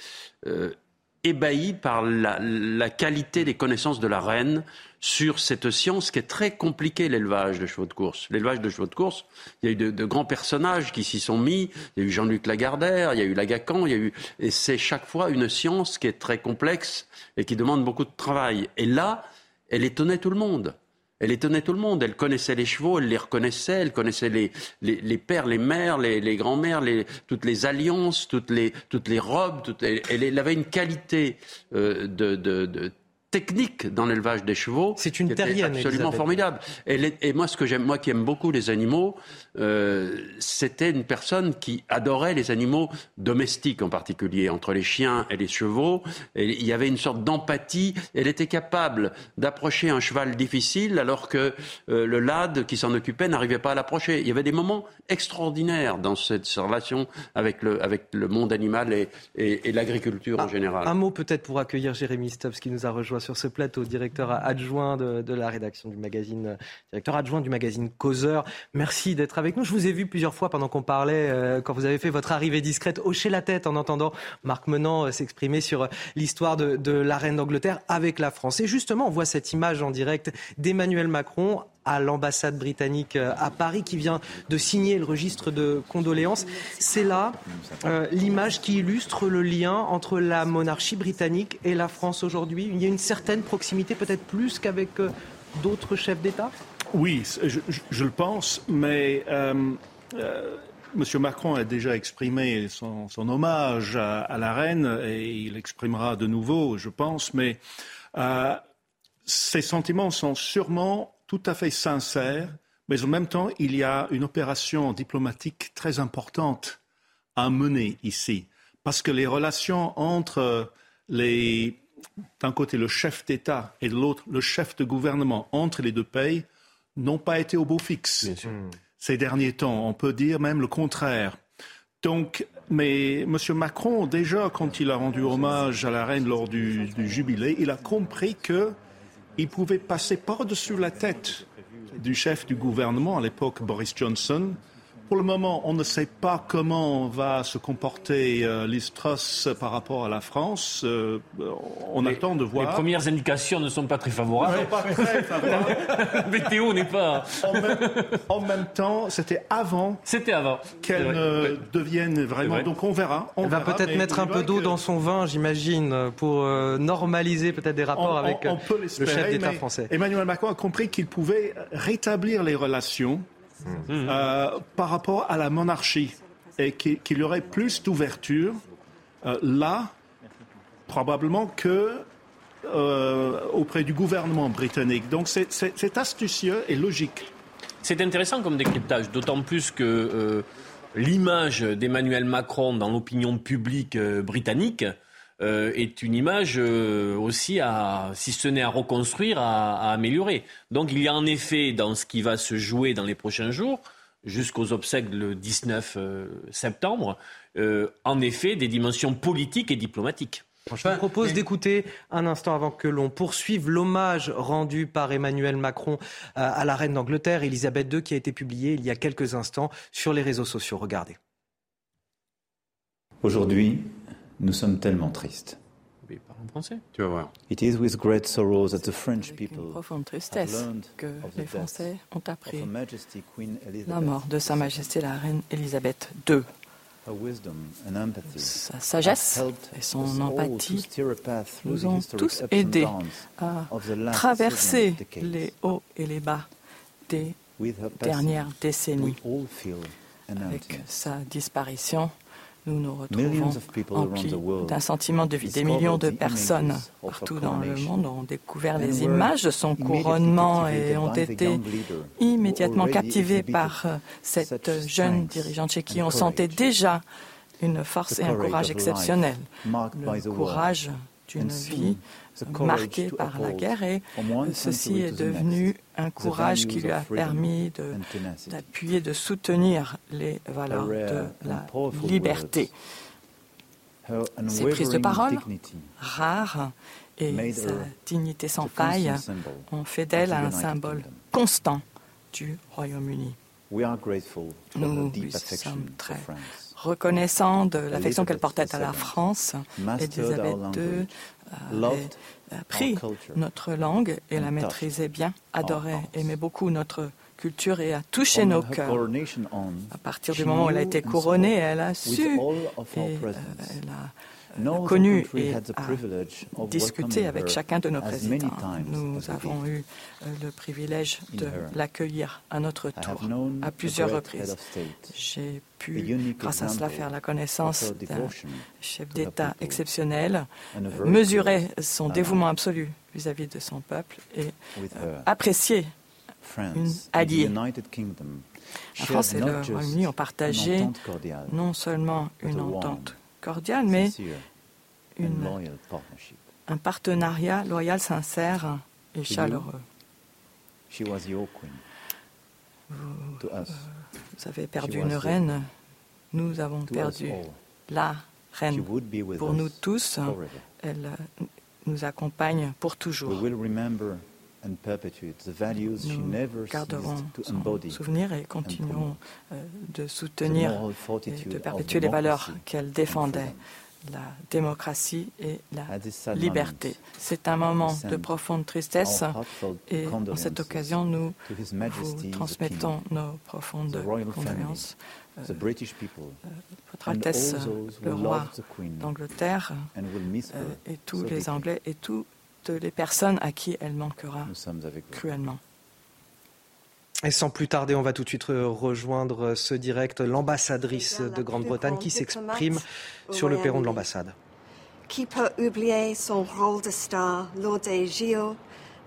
ébahi par la, qualité des connaissances de la reine sur cette science qui est très compliquée, l'élevage de chevaux de course. L'élevage de chevaux de course, il y a eu de, grands personnages qui s'y sont mis. Il y a eu Jean-Luc Lagardère, il y a eu Lagacan, il y a eu, et c'est chaque fois une science qui est très complexe et qui demande beaucoup de travail. Et là, elle étonnait tout le monde. Elle étonnait tout le monde. Elle connaissait les chevaux, elle les reconnaissait, elle connaissait les, les, pères, les mères, les, les grands-mères, toutes les alliances, toutes les, toutes les robes. elle, avait une qualité euh, de, de technique dans l'élevage des chevaux. C'est une terrienne, absolument formidable. Et, moi, ce que j'aime, moi qui aime beaucoup les animaux, euh, c'était une personne qui adorait les animaux domestiques en particulier, entre les chiens et les chevaux. Et il y avait une sorte d'empathie. Elle était capable d'approcher un cheval difficile alors que euh, le lad qui s'en occupait n'arrivait pas à l'approcher. Il y avait des moments extraordinaires dans cette relation avec le, avec le monde animal et, et, l'agriculture en général. Un mot peut-être pour accueillir Jérémy Stubbs qui nous a rejoint sur ce plateau, directeur adjoint de, la rédaction du magazine, directeur adjoint du magazine Causeur. Merci d'être avec nous. Je vous ai vu plusieurs fois pendant qu'on parlait, euh, quand vous avez fait votre arrivée discrète, hocher la tête en entendant Marc Menant euh, s'exprimer sur euh, l'histoire de la reine d'Angleterre avec la France. Et justement, on voit cette image en direct d'Emmanuel Macron à l'ambassade britannique euh, à Paris qui vient de signer le registre de condoléances. C'est là euh, l'image qui illustre le lien entre la monarchie britannique et la France aujourd'hui. Il y a une certaine proximité, peut-être plus qu'avec euh, d'autres chefs d'État? Oui, je, le pense, mais M. Macron a déjà exprimé son, hommage à, la reine et il exprimera de nouveau, je pense, mais ces sentiments sont sûrement tout à fait sincère, mais en même temps, il y a une opération diplomatique très importante à mener ici, parce que les relations entre les, d'un côté le chef d'État et de l'autre le chef de gouvernement entre les deux pays n'ont pas été au beau fixe ces derniers temps. On peut dire même le contraire. Donc, mais M. Macron, déjà, quand il a rendu hommage à la reine lors du, du jubilé, il a compris que il pouvait passer par-dessus la tête du chef du gouvernement, à l'époque Boris Johnson, pour le moment, on ne sait pas comment va se comporter euh, Truss par rapport à la France. Euh, on attend de voir. Les premières indications ne sont pas très favorables. pas très favorables. Météo n'est pas. En même, temps, c'était avant. C'était avant. Qu'elle ne devienne vraiment. Donc on verra. On Elle va peut-être mettre un peu d'eau dans son vin, j'imagine, pour euh, normaliser peut-être des rapports avec euh, le chef d'État français. Emmanuel Macron a compris qu'il pouvait rétablir les relations euh, par rapport à la monarchie et qu'il y aurait plus d'ouverture euh, là, probablement, que euh, auprès du gouvernement britannique. Donc c'est astucieux et logique. C'est intéressant comme décryptage, d'autant plus que l'image d'Emmanuel Macron dans l'opinion publique britannique est une image aussi à, si ce n'est à reconstruire, à, améliorer. Donc il y a en effet dans ce qui va se jouer dans les prochains jours, jusqu'aux obsèques le 19 euh, septembre, euh, en effet des dimensions politiques et diplomatiques. Je vous propose d'écouter un instant avant que l'on poursuive l'hommage rendu par Emmanuel Macron euh, à la reine d'Angleterre, Elisabeth II, qui a été publié il y a quelques instants sur les réseaux sociaux. Regardez. Aujourd'hui, nous sommes tellement tristes. Tu vas voir. It is with great sorrow that the French people une profonde tristesse que les Français ont appris la mort de Sa Majesté la Reine Elisabeth II. Sa sagesse et son empathie nous ont tous aidés à traverser les hauts et les bas des dernières décennies. Avec sa disparition, nous nous retrouvons emplis d'un sentiment de vie. Des millions de personnes partout dans le monde ont découvert les images de son couronnement et ont été immédiatement captivés par euh, cette jeune dirigeante chez qui on sentait déjà une force et un courage exceptionnels. Le courage d'une vie marquée par la guerre et ceci est devenu un courage qui lui a permis d'appuyer, de, soutenir les valeurs de la liberté. Ses prises de parole, rares, et sa dignité sans faille ont fait d'elle un symbole constant du Royaume-Uni. Nous sommes très reconnaissants de l'affection qu'elle portait à la France. Elisabeth II avait appris notre langue et la maîtrisait bien, adorait, aimait beaucoup notre culture et a touché nos cœurs. À partir du moment où elle a été couronnée, elle a su et euh, elle a connu et a discuté avec chacun de nos présidents. Nous avons eu euh, le privilège de l'accueillir à notre tour à plusieurs reprises. J'ai pu, grâce à cela, faire la connaissance d'un chef d'État exceptionnel, mesurer son dévouement absolu vis-à-vis de son peuple et euh, apprécier une alliée. La France et le Royaume-Uni ont partagé non seulement une entente cordiale, mais une, un partenariat loyal, sincère et chaleureux. Vous, euh, vous avez perdu une reine, nous avons perdu la reine. Pour nous tous, elle nous accompagne pour toujours. Nous garderons son souvenir et continuerons euh, de soutenir et de perpétuer les valeurs qu'elle défendait la démocratie et la liberté. C'est un moment de profonde tristesse et en cette occasion, nous vous transmettons nos profondes condoléances. Euh, euh, Votre Altesse, le roi d'Angleterre euh, et tous les Anglais et toutes les personnes à qui elle manquera cruellement. Et sans plus tarder, on va tout de suite rejoindre ce direct l'ambassadrice de Grande-Bretagne qui s'exprime sur le perron de l'ambassade. Qui peut oublier son rôle de star lors des JO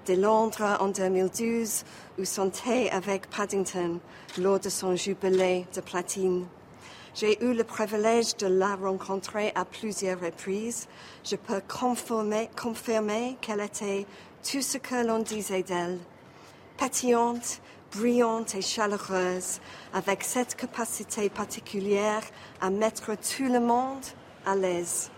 de Londres en 2012 ou son thé avec Paddington lors de son jubilé de platine j'ai eu le privilège de la rencontrer à plusieurs reprises. Je peux confirmer, qu'elle était tout ce que l'on disait d'elle. Pétillante, brillante et chaleureuse, avec cette capacité particulière à mettre tout le monde à l'aise.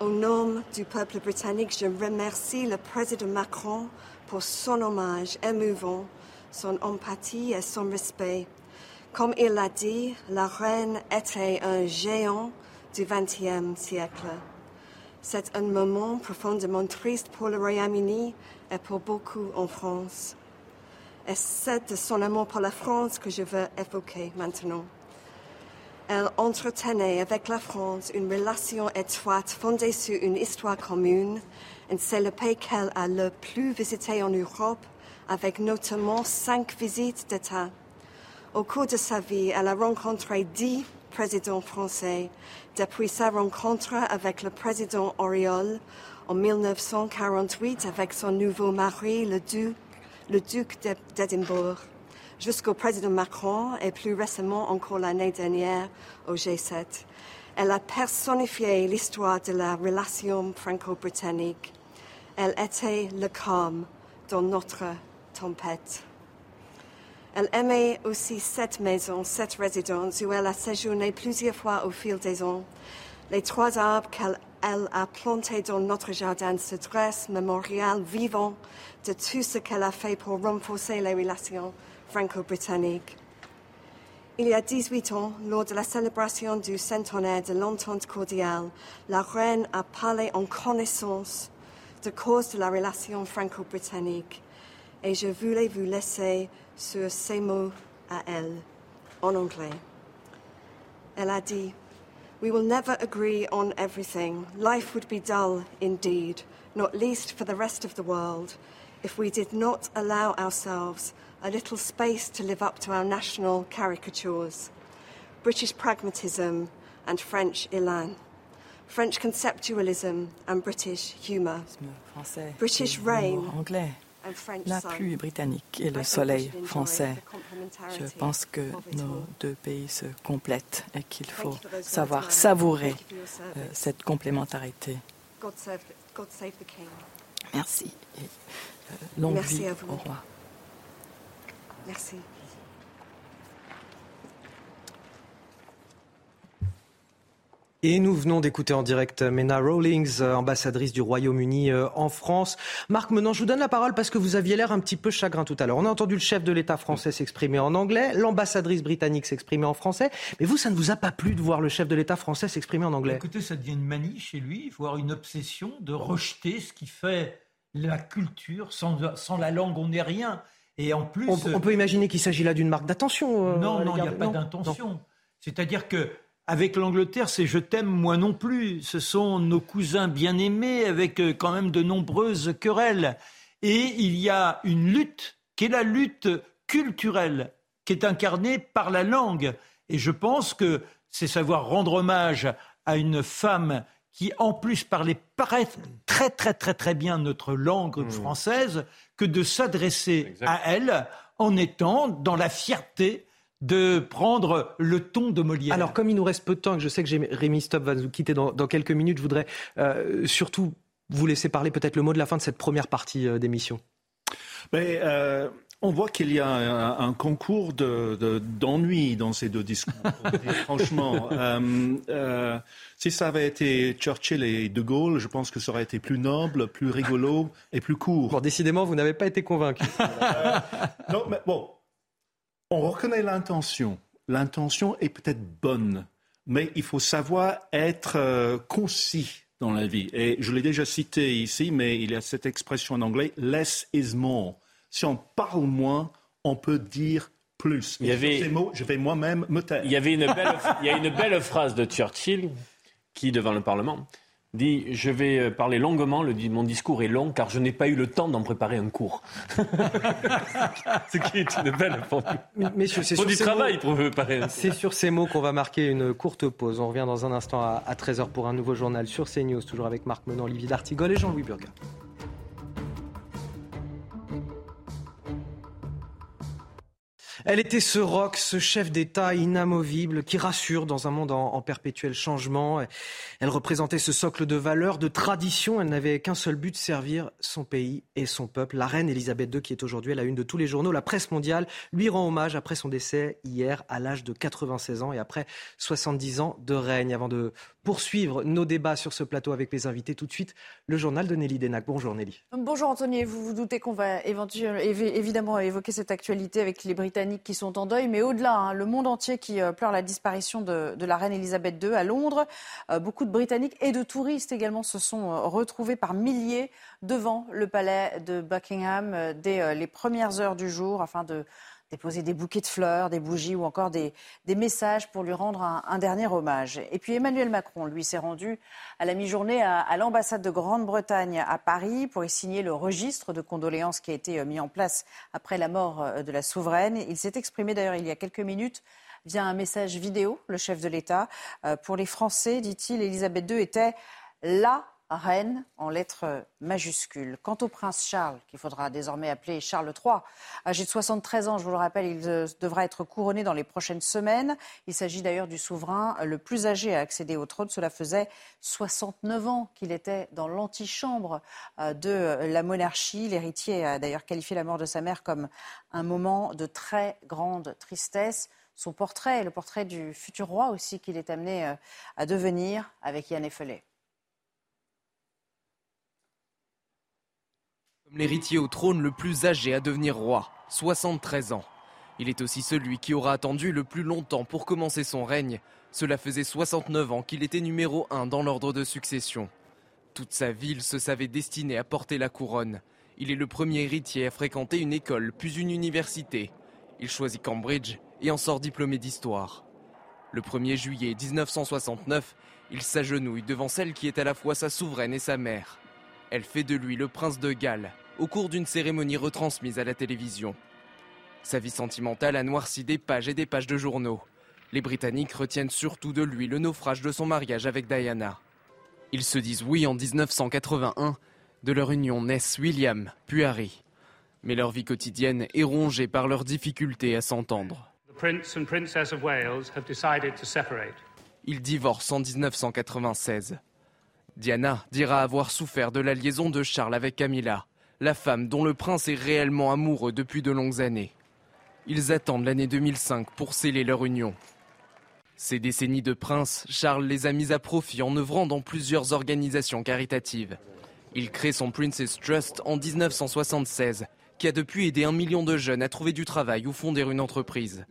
Au nom du peuple britannique, je remercie le président Macron pour son hommage émouvant, son empathie et son respect. Comme il l'a dit, la reine était un géant du XXe siècle. C'est un moment profondément triste pour le Royaume-Uni et pour beaucoup en France. Et c'est de son amour pour la France que je veux évoquer maintenant. Elle entretenait avec la France une relation étroite fondée sur une histoire commune, et c'est le pays qu'elle a le plus visité en Europe, avec notamment cinq visites d'État. Au cours de sa vie, elle a rencontré dix présidents français, depuis sa rencontre avec le président Auriol en 1948 avec son nouveau mari, le duc le duc d'Édimbourg, jusqu'au président Macron et plus récemment encore l'année dernière au G7. Elle a personnifié l'histoire de la relation franco-britannique. Elle était le calme dans notre tempête. Elle aimait aussi cette maison, cette résidence où elle a séjourné plusieurs fois au fil des ans. Les trois arbres qu'elle elle a planté dans notre jardin ce dresse mémorial vivant de tout ce qu'elle a fait pour renforcer les relations franco-britanniques. Il y a 18 ans, lors de la célébration du centenaire de l'entente cordiale, la reine a parlé en connaissance de cause de la relation franco-britannique et je voulais vous laisser sur ces mots à elle, en anglais. Elle a dit We will never agree on everything. Life would be dull indeed, not least for the rest of the world, if we did not allow ourselves a little space to live up to our national caricatures. British pragmatism and French élan. French conceptualism and British humour. British rain la pluie britannique et le soleil français. Je pense que nos deux pays se complètent et qu'il faut savoir savourer euh, cette complémentarité. Merci. Et, euh, longue Merci vie au roi. Merci. Et nous venons d'écouter en direct Mena Rawlings, euh, ambassadrice du Royaume-Uni euh, en France. Marc Menant, je vous donne la parole parce que vous aviez l'air un petit peu chagrin tout à l'heure. On a entendu le chef de l'État français s'exprimer en anglais, l'ambassadrice britannique s'exprimer en français. Mais vous, ça ne vous a pas plu de voir le chef de l'État français s'exprimer en anglais? Écoutez, ça devient une manie chez lui, voire une obsession de rejeter ce qui fait la culture. Sans, sans la langue, on n'est rien. Et en plus. On, on peut imaginer qu'il s'agit là d'une marque d'attention. euh, Non, non, il n'y a pas d'intention. C'est-à-dire que avec l'Angleterre, c'est je t'aime moi non plus. Ce sont nos cousins bien-aimés avec euh, quand même de nombreuses querelles. Et il y a une lutte qui est la lutte culturelle, qui est incarnée par la langue. Et je pense que c'est savoir rendre hommage à une femme qui, en plus, parlait paraît très, très, très, très bien notre langue française, que de s'adresser à elle en étant dans la fierté de prendre le ton de Molière. Alors, comme il nous reste peu de temps et que je sais que Rémi Stop va nous quitter dans, dans quelques minutes, je voudrais euh, surtout vous laisser parler peut-être le mot de la fin de cette première partie euh, d'émission. Mais euh, on voit qu'il y a un, un concours de- de- d'ennui dans ces deux discours. Franchement, euh, euh, si ça avait été Churchill et De Gaulle, je pense que ça aurait été plus noble, plus rigolo et plus court. Bon, décidément, vous n'avez pas été convaincu. non, mais bon, on reconnaît l'intention. L'intention est peut-être bonne, mais il faut savoir être euh, concis dans la vie. Et je l'ai déjà cité ici, mais il y a cette expression en anglais, less is more. Si on parle moins, on peut dire plus. Il y avait- ces mots, je vais moi-même me taire. Il y avait une belle, il y a une belle phrase de Churchill qui, devant le Parlement, dit Je vais euh, parler longuement, le, mon discours est long car je n'ai pas eu le temps d'en préparer un cours. Ce qui est une belle. Messieurs, c'est sur du ces travail mots- pour préparer un. C'est sur ces mots qu'on va marquer une courte pause. On revient dans un instant à, 13h pour un nouveau journal sur CNews, toujours avec Marc Menant, Olivier D'Artigol et Jean-Louis Burga. Elle était ce roc, ce chef d'État inamovible qui rassure dans un monde en, perpétuel changement. Elle représentait ce socle de valeurs, de traditions. Elle n'avait qu'un seul but, servir son pays et son peuple. La reine Elisabeth II, qui est aujourd'hui la une de tous les journaux, la presse mondiale, lui rend hommage après son décès hier à l'âge de 96 ans et après 70 ans de règne. Avant de poursuivre nos débats sur ce plateau avec mes invités, tout de suite, le journal de Nelly Denac. Bonjour Nelly. Bonjour Anthony, vous vous doutez qu'on va évidemment évoquer cette actualité avec les Britanniques qui sont en deuil, mais au-delà, hein, le monde entier qui euh, pleure la disparition de, la reine Elisabeth II à Londres. Euh, beaucoup de Britanniques et de touristes également se sont euh, retrouvés par milliers devant le palais de Buckingham dès les premières heures du jour afin de déposer des bouquets de fleurs, des bougies ou encore des, messages pour lui rendre un, dernier hommage. Et puis Emmanuel Macron, lui, s'est rendu à la mi-journée à, à l'ambassade de Grande-Bretagne à Paris pour y signer le registre de condoléances qui a été euh, mis en place après la mort euh, de la souveraine. Il s'est exprimé d'ailleurs il y a quelques minutes via un message vidéo, le chef de l'État. Euh, pour les Français, dit-il, Elisabeth II était la reine en lettres majuscules. Quant au prince Charles, qu'il faudra désormais appeler Charles III, âgé de 73 ans, je vous le rappelle, il euh, devra être couronné dans les prochaines semaines. Il s'agit d'ailleurs du souverain le plus âgé à accéder au trône. Cela faisait 69 ans qu'il était dans l'antichambre euh, de la monarchie. L'héritier a d'ailleurs qualifié la mort de sa mère comme un moment de très grande tristesse. Son portrait, le portrait du futur roi aussi qu'il est amené euh, à devenir avec Yann Effelet. L'héritier au trône le plus âgé à devenir roi, 73 ans. Il est aussi celui qui aura attendu le plus longtemps pour commencer son règne. Cela faisait 69 ans qu'il était numéro 1 dans l'ordre de succession. Toute sa ville se savait destinée à porter la couronne. Il est le premier héritier à fréquenter une école, puis une université. Il choisit Cambridge et en sort diplômé d'histoire. Le 1er juillet 1969, il s'agenouille devant celle qui est à la fois sa souveraine et sa mère. Elle fait de lui le prince de Galles au cours d'une cérémonie retransmise à la télévision. Sa vie sentimentale a noirci des pages et des pages de journaux. Les Britanniques retiennent surtout de lui le naufrage de son mariage avec Diana. Ils se disent oui en 1981. De leur union naissent William, puis Harry. Mais leur vie quotidienne est rongée par leurs difficultés à s'entendre. Ils divorcent en 1996. Diana dira avoir souffert de la liaison de Charles avec Camilla, la femme dont le prince est réellement amoureux depuis de longues années. Ils attendent l'année 2005 pour sceller leur union. Ces décennies de prince, Charles les a mis à profit en œuvrant dans plusieurs organisations caritatives. Il crée son Princess Trust en 1976, qui a depuis aidé un million de jeunes à trouver du travail ou fonder une entreprise.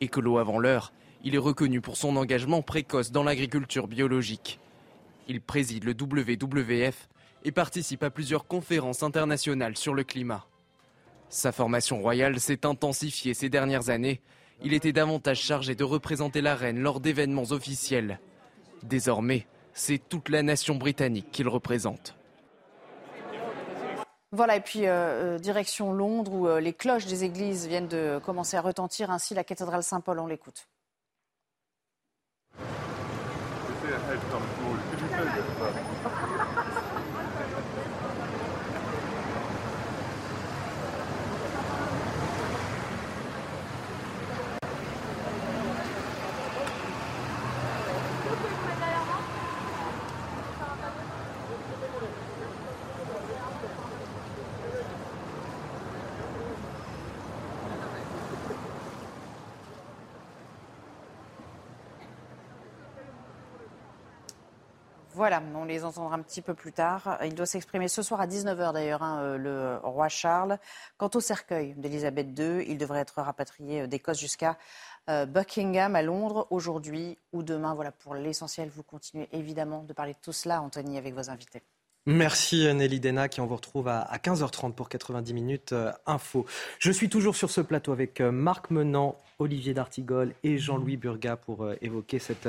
Écolo avant l'heure, il est reconnu pour son engagement précoce dans l'agriculture biologique. Il préside le WWF et participe à plusieurs conférences internationales sur le climat. Sa formation royale s'est intensifiée ces dernières années. Il était davantage chargé de représenter la reine lors d'événements officiels. Désormais, c'est toute la nation britannique qu'il représente. Voilà, et puis euh, euh, direction Londres où euh, les cloches des églises viennent de commencer à retentir. Ainsi, la cathédrale Saint-Paul, on l'écoute. Thank you. Voilà, on les entendra un petit peu plus tard. Il doit s'exprimer ce soir à 19h d'ailleurs, hein, euh, le roi Charles. Quant au cercueil d'Elisabeth II, il devrait être rapatrié euh, d'Écosse jusqu'à euh, Buckingham à Londres aujourd'hui ou demain. Voilà pour l'essentiel. Vous continuez évidemment de parler de tout cela, Anthony, avec vos invités. Merci Nelly Dena qui on vous retrouve à 15h30 pour 90 minutes info. Je suis toujours sur ce plateau avec Marc Menant, Olivier D'Artigol et Jean-Louis Burga pour euh, évoquer cette,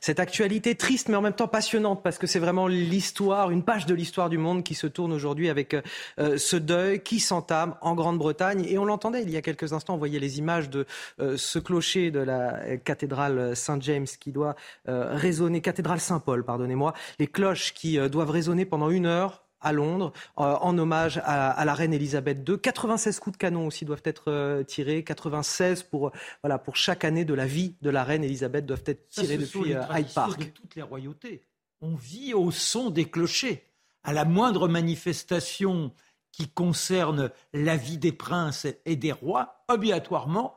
cette actualité triste mais en même temps passionnante parce que c'est vraiment l'histoire, une page de l'histoire du monde qui se tourne aujourd'hui avec euh, ce deuil qui s'entame en Grande-Bretagne. Et on l'entendait il y a quelques instants, on voyait les images de euh, ce clocher de la cathédrale Saint-James qui doit résonner, cathédrale Saint-Paul, pardonnez-moi, les cloches qui doivent résonner pendant une heure à Londres euh, en hommage à, la reine Elisabeth II. 96 coups de canon aussi doivent être euh, tirés, 96 pour voilà pour chaque année de la vie de la reine Elisabeth doivent être tirés depuis euh, Hyde Park. De toutes les royautés, on vit au son des clochers. À la moindre manifestation qui concerne la vie des princes et des rois, obligatoirement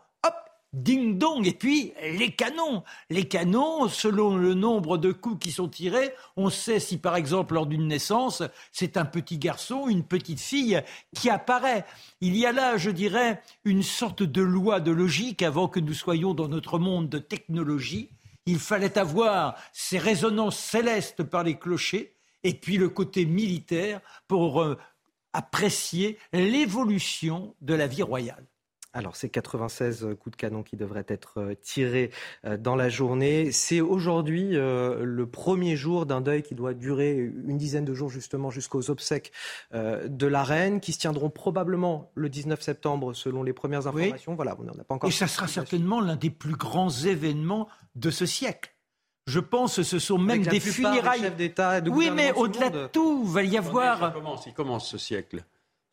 ding dong, et puis les canons. Les canons, selon le nombre de coups qui sont tirés, on sait si par exemple lors d'une naissance, c'est un petit garçon, une petite fille qui apparaît. Il y a là, je dirais, une sorte de loi de logique avant que nous soyons dans notre monde de technologie. Il fallait avoir ces résonances célestes par les clochers et puis le côté militaire pour euh, apprécier l'évolution de la vie royale. Alors, c'est 96 coups de canon qui devraient être euh, tirés euh, dans la journée. C'est aujourd'hui euh, le premier jour d'un deuil qui doit durer une dizaine de jours, justement, jusqu'aux obsèques de la reine, qui se tiendront probablement le 19 septembre, selon les premières informations. Voilà, on n'en a pas encore. Et ça sera certainement l'un des plus grands événements de ce siècle. Je pense que ce sont même des funérailles. d'État, oui, mais au-delà de tout, il va y avoir. il commence ce siècle.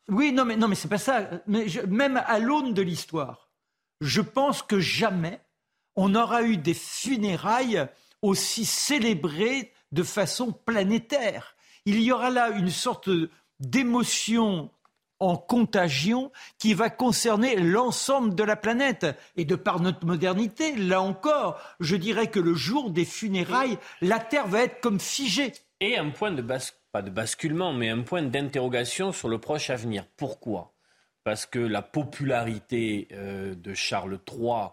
Oui, non, mais, non, mais c'est pas ça. Mais même à l'aune de l'histoire, je pense que jamais on aura eu des funérailles aussi célébrées de façon planétaire. Il y aura là une sorte d'émotion en contagion qui va concerner l'ensemble de la planète. Et de par notre modernité, là encore, je dirais que le jour des funérailles, la Terre va être comme figée. Et un point de bascule pas de basculement, mais un point d'interrogation sur le proche avenir. Pourquoi? Parce que la popularité euh, de Charles III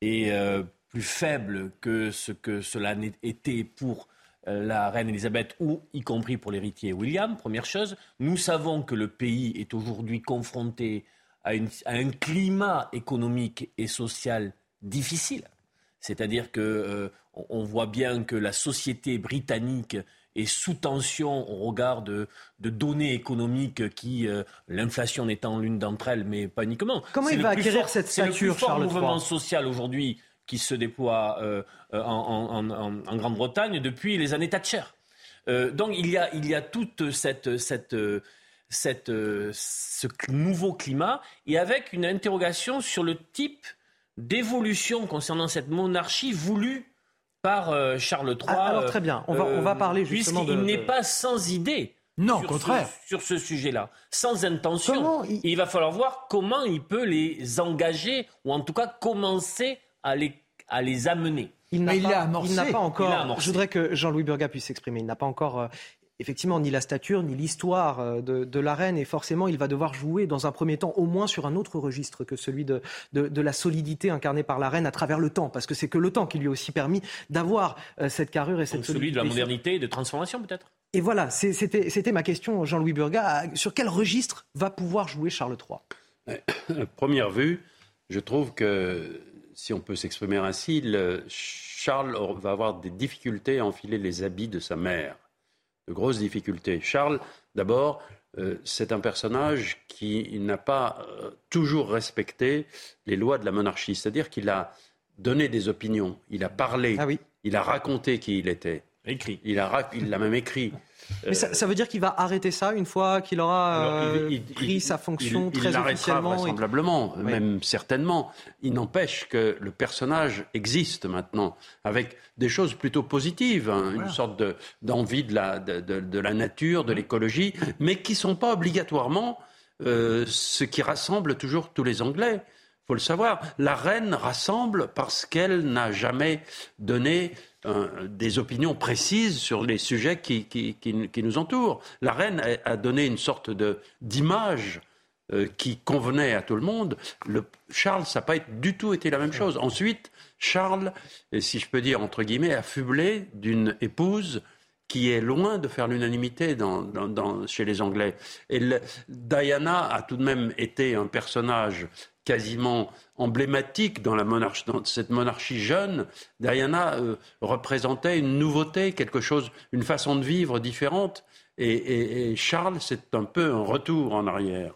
est euh, plus faible que ce que cela était pour euh, la reine Elisabeth ou y compris pour l'héritier William, première chose. Nous savons que le pays est aujourd'hui confronté à, un climat économique et social difficile. C'est-à-dire que on voit bien que la société britannique est sous tension au regard de, données économiques qui, euh, l'inflation étant l'une d'entre elles, mais pas uniquement. Comment il va acquérir cette stature, C'est le plus mouvement social aujourd'hui qui se déploie euh, euh, en, Grande-Bretagne depuis les années Thatcher. donc il y a, il y a toute cette, cette, cette, ce nouveau climat et avec une interrogation sur le type d'évolution concernant cette monarchie voulue par Charles III. Ah, alors très bien, on va, on va parler justement de... n'est pas sans idée. Non, sur contraire. Ce, sur ce sujet-là, sans intention. il... va falloir voir comment il peut les engager, ou en tout cas commencer à les, à les amener. Il n'a pas, encore. Je voudrais que Jean-Louis Burga puisse s'exprimer. Il n'a pas encore. Euh, effectivement, ni la stature, ni l'histoire euh, de, la reine. Et forcément, il va devoir jouer dans un premier temps au moins sur un autre registre que celui de, de, la solidité incarnée par la reine à travers le temps. Parce que c'est que le temps qui lui a aussi permis d'avoir euh, cette carrure et cette solidité. Celui de la modernité et de transformation, peut-être? Et voilà, c'était ma question, Jean-Louis Burga. Sur quel registre va pouvoir jouer Charles III À première vue, je trouve que, si on peut s'exprimer ainsi, Charles va avoir des difficultés à enfiler les habits de sa mère. De grosses difficultés. Charles, d'abord, euh, c'est un personnage qui n'a pas euh, toujours respecté les lois de la monarchie. C'est-à-dire qu'il a donné des opinions, il a parlé, ah il a raconté qui il était. Écrit. Il l'a il même écrit. Mais ça, veut dire qu'il va arrêter ça une fois qu'il aura euh, pris sa fonction très officiellement vraisemblablement, même certainement. Il n'empêche que le personnage existe maintenant, avec des choses plutôt positives, hein, une sorte d'envie de, la, de, la nature, de l'écologie, mais qui ne sont pas obligatoirement euh, ce qui rassemble toujours tous les Anglais faut le savoir. La reine rassemble parce qu'elle n'a jamais donné des opinions précises sur les sujets qui, nous entourent. La reine a, donné une sorte d'image euh, qui convenait à tout le monde. Le, Charles, ça n'a pas du tout été la même chose. Ensuite, Charles, et si je peux dire entre guillemets, affublé d'une épouse qui est loin de faire l'unanimité chez les Anglais. Diana a tout de même été un personnage quasiment emblématique dans, la monarchie, dans cette monarchie jeune, Diana euh, représentait une nouveauté, quelque chose, une façon de vivre différente. Et, Charles, c'est un peu un retour en arrière.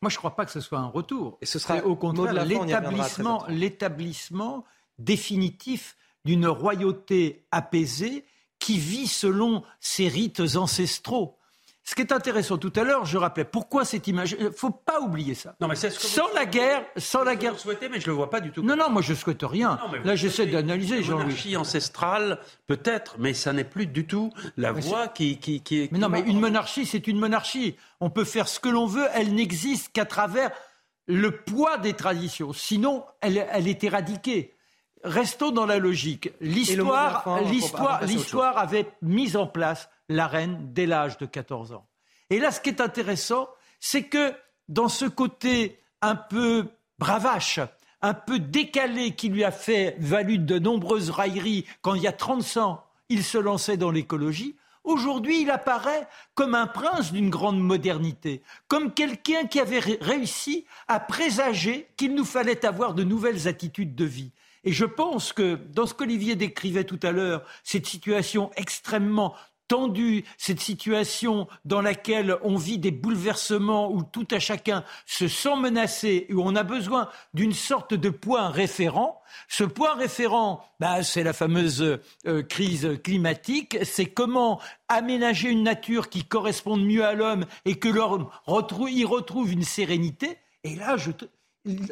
Moi, je ne crois pas que ce soit un retour. Et ce sera au contraire l'établissement, l'établissement définitif d'une royauté apaisée qui vit selon ses rites ancestraux. Ce qui est intéressant tout à l'heure, je rappelais pourquoi cette image. Il ne faut pas oublier ça. Non, mais c'est sans la guerre, sans la guerre. Vous souhaitez, mais je le vois pas du tout. Non, non, moi je souhaite rien. Là, j'essaie d'analyser. Monarchie ancestrale, peut-être, mais ça n'est plus du tout la voie qui, qui, qui, Mais non, mais une monarchie, c'est une monarchie. On peut faire ce que l'on veut. Elle n'existe qu'à travers le poids des traditions. Sinon, elle, elle est éradiquée. Restons dans la logique. L'histoire, l'histoire, l'histoire avait mis en place la reine dès l'âge de 14 ans. Et là, ce qui est intéressant, c'est que dans ce côté un peu bravache, un peu décalé qui lui a fait valu de nombreuses railleries quand il y a 30 ans, il se lançait dans l'écologie, Aujourd'hui, il apparaît comme un prince d'une grande modernité, comme quelqu'un qui avait réussi à présager qu'il nous fallait avoir de nouvelles attitudes de vie. Et je pense que dans ce qu'Olivier décrivait tout à l'heure, cette situation extrêmement tendue, cette situation dans laquelle on vit des bouleversements où tout à chacun se sent menacé, où on a besoin d'une sorte de point référent. Ce point référent, bah, c'est la fameuse euh, crise climatique. C'est comment aménager une nature qui corresponde mieux à l'homme et que l'homme y retrouve une sérénité. Et là,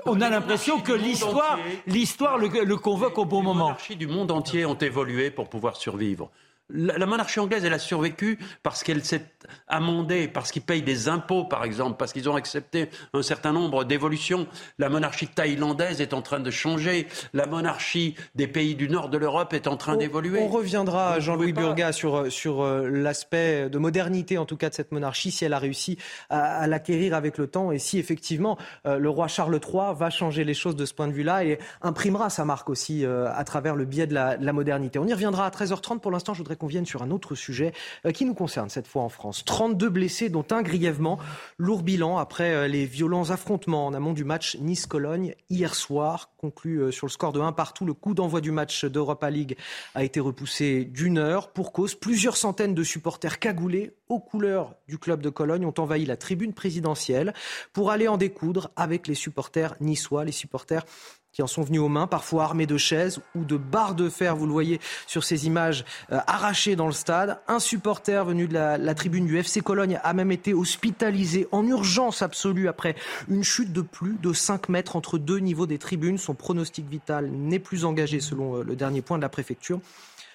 on a l'impression que l'histoire, l'histoire le, le, convoque au bon moment. Les monarchies du monde entier ont évolué pour pouvoir survivre. La, monarchie anglaise, elle a survécu parce qu'elle s'est amendée, parce qu'ils payent des impôts, par exemple, parce qu'ils ont accepté un certain nombre d'évolutions. La monarchie thaïlandaise est en train de changer. La monarchie des pays du nord de l'Europe est en train d'évoluer. On reviendra, Jean-Louis Burga, sur, sur euh, l'aspect de modernité, en tout cas, de cette monarchie, si elle a réussi à, l'acquérir avec le temps et si, effectivement, euh, le roi Charles III va changer les choses de ce point de vue-là et imprimera sa marque aussi euh, à travers le biais de la, de la modernité. On y reviendra à 13h30. Pour l'instant, je voudrais qu'on vienne sur un autre sujet euh, qui nous concerne cette fois en France. 32 blessés, dont un grièvement. Lourd bilan après euh, les violents affrontements en amont du match Nice-Cologne hier soir, conclu euh, sur le score de 1 partout. Le coup d'envoi du match d'Europa League a été repoussé d'une heure pour cause. Plusieurs centaines de supporters cagoulés aux couleurs du club de Cologne ont envahi la tribune présidentielle pour aller en découdre avec les supporters niçois, les supporters qui en sont venus aux mains, parfois armés de chaises ou de barres de fer, vous le voyez sur ces images euh, arrachées dans le stade. Un supporter venu de la, la, tribune du FC Cologne a même été hospitalisé en urgence absolue après une chute de plus de 5 mètres entre deux niveaux des tribunes. Son pronostic vital n'est plus engagé selon euh, le dernier point de la préfecture.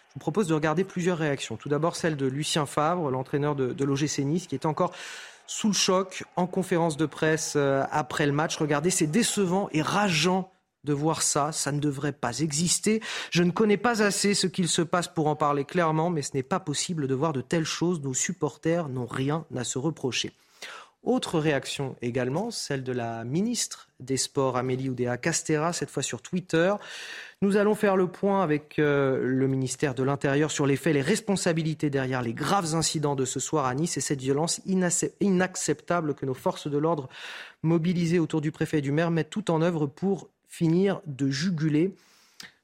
Je vous propose de regarder plusieurs réactions. Tout d'abord celle de Lucien Favre, l'entraîneur de, de l'OGC Nice, qui est encore sous le choc en conférence de presse euh, après le match. Regardez, c'est décevant et rageant de voir ça. Ça ne devrait pas exister. Je ne connais pas assez ce qu'il se passe pour en parler clairement, mais ce n'est pas possible de voir de telles choses. Nos supporters n'ont rien à se reprocher. Autre réaction également, celle de la ministre des Sports, Amélie Oudéa Castera, cette fois sur Twitter. Nous allons faire le point avec euh, le ministère de l'Intérieur sur les faits, les responsabilités derrière les graves incidents de ce soir à Nice et cette violence inacceptable que nos forces de l'ordre mobilisées autour du préfet et du maire mettent tout en œuvre pour finir de juguler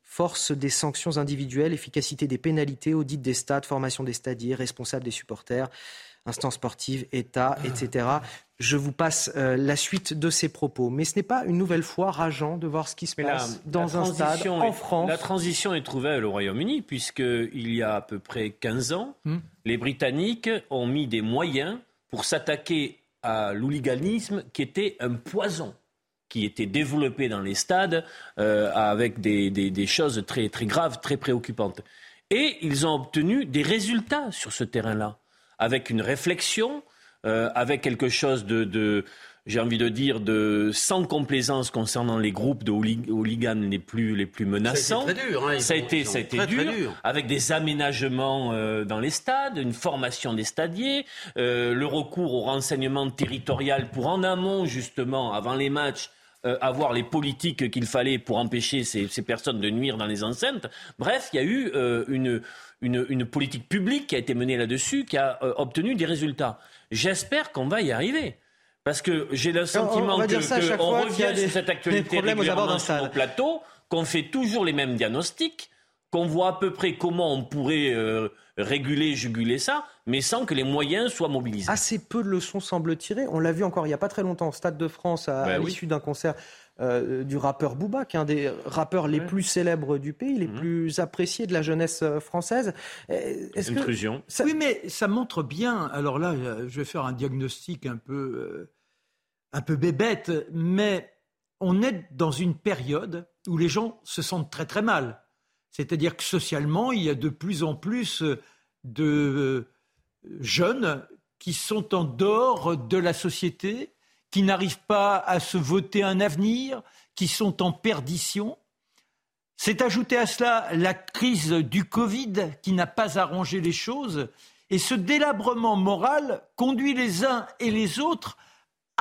force des sanctions individuelles, efficacité des pénalités, audit des stades, formation des stadiers, responsable des supporters, instances sportives, État, etc. Je vous passe euh, la suite de ces propos. Mais ce n'est pas une nouvelle fois rageant de voir ce qui se passe dans un stade en France. La transition est trouvée au Royaume-Uni, puisqu'il y a à peu près 15 ans, hmm. les Britanniques ont mis des moyens pour s'attaquer à l'hooliganisme qui était un poison qui était développé dans les stades euh, avec des, des, des, choses très, très graves, très préoccupantes. Et ils ont obtenu des résultats sur ce terrain-là, avec une réflexion, euh, avec quelque chose de, de j'ai envie de dire, de sans complaisance concernant les groupes de hooligans les plus, les plus menaçants. Ça a été très dur. Hein, ça a été, ça a été dur, avec des aménagements euh, dans les stades, une formation des stadiers, euh, le recours au renseignement territorial pour en amont, justement, avant les matchs, euh, avoir les politiques qu'il fallait pour empêcher ces, ces, personnes de nuire dans les enceintes. Bref, il y a eu euh, une, une, une, politique publique qui a été menée là-dessus, qui a euh, obtenu des résultats. J'espère qu'on va y arriver. Parce que j'ai le sentiment qu'on revient sur cette actualité régulièrement sur nos plateaux, qu'on fait toujours les mêmes diagnostics, qu'on voit à peu près comment on pourrait réguler, juguler ça, mais sans que les moyens soient mobilisés. Assez peu de leçons semblent tirer. On l'a vu encore il n'y a pas très longtemps au Stade de France à, ben l'issue d'un concert euh, du rappeur Booba, qui est un des rappeurs les plus célèbres du pays, les mmh. plus appréciés de la jeunesse euh, française. Est-ce Intrusion. Que Oui, mais ça montre bien. Alors là, je vais faire un diagnostic un peu, un peu bébête, mais on est dans une période où les gens se sentent très très mal. C'est-à-dire que socialement, il y a de plus en plus de euh, jeunes qui sont en dehors de la société, qui n'arrivent pas à se voter un avenir, qui sont en perdition. C'est ajouté à cela la crise du Covid qui n'a pas arrangé les choses. Et ce délabrement moral conduit les uns et les autres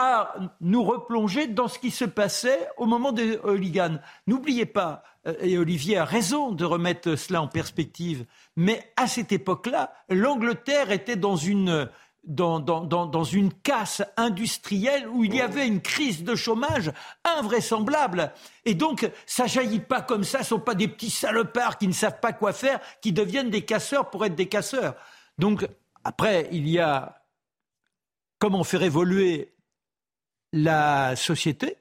à nous replonger dans ce qui se passait au moment des hooligans. N'oubliez pas, euh, et Olivier a raison de remettre cela en perspective, mais à cette époque-là, l'Angleterre était dans une, dans, dans, dans, une casse industrielle où il y avait une crise de chômage invraisemblable. Et donc, ça jaillit pas comme ça, ce sont pas des petits salopards qui ne savent pas quoi faire, qui deviennent des casseurs pour être des casseurs. Donc, après, il y a comment faire évoluer la société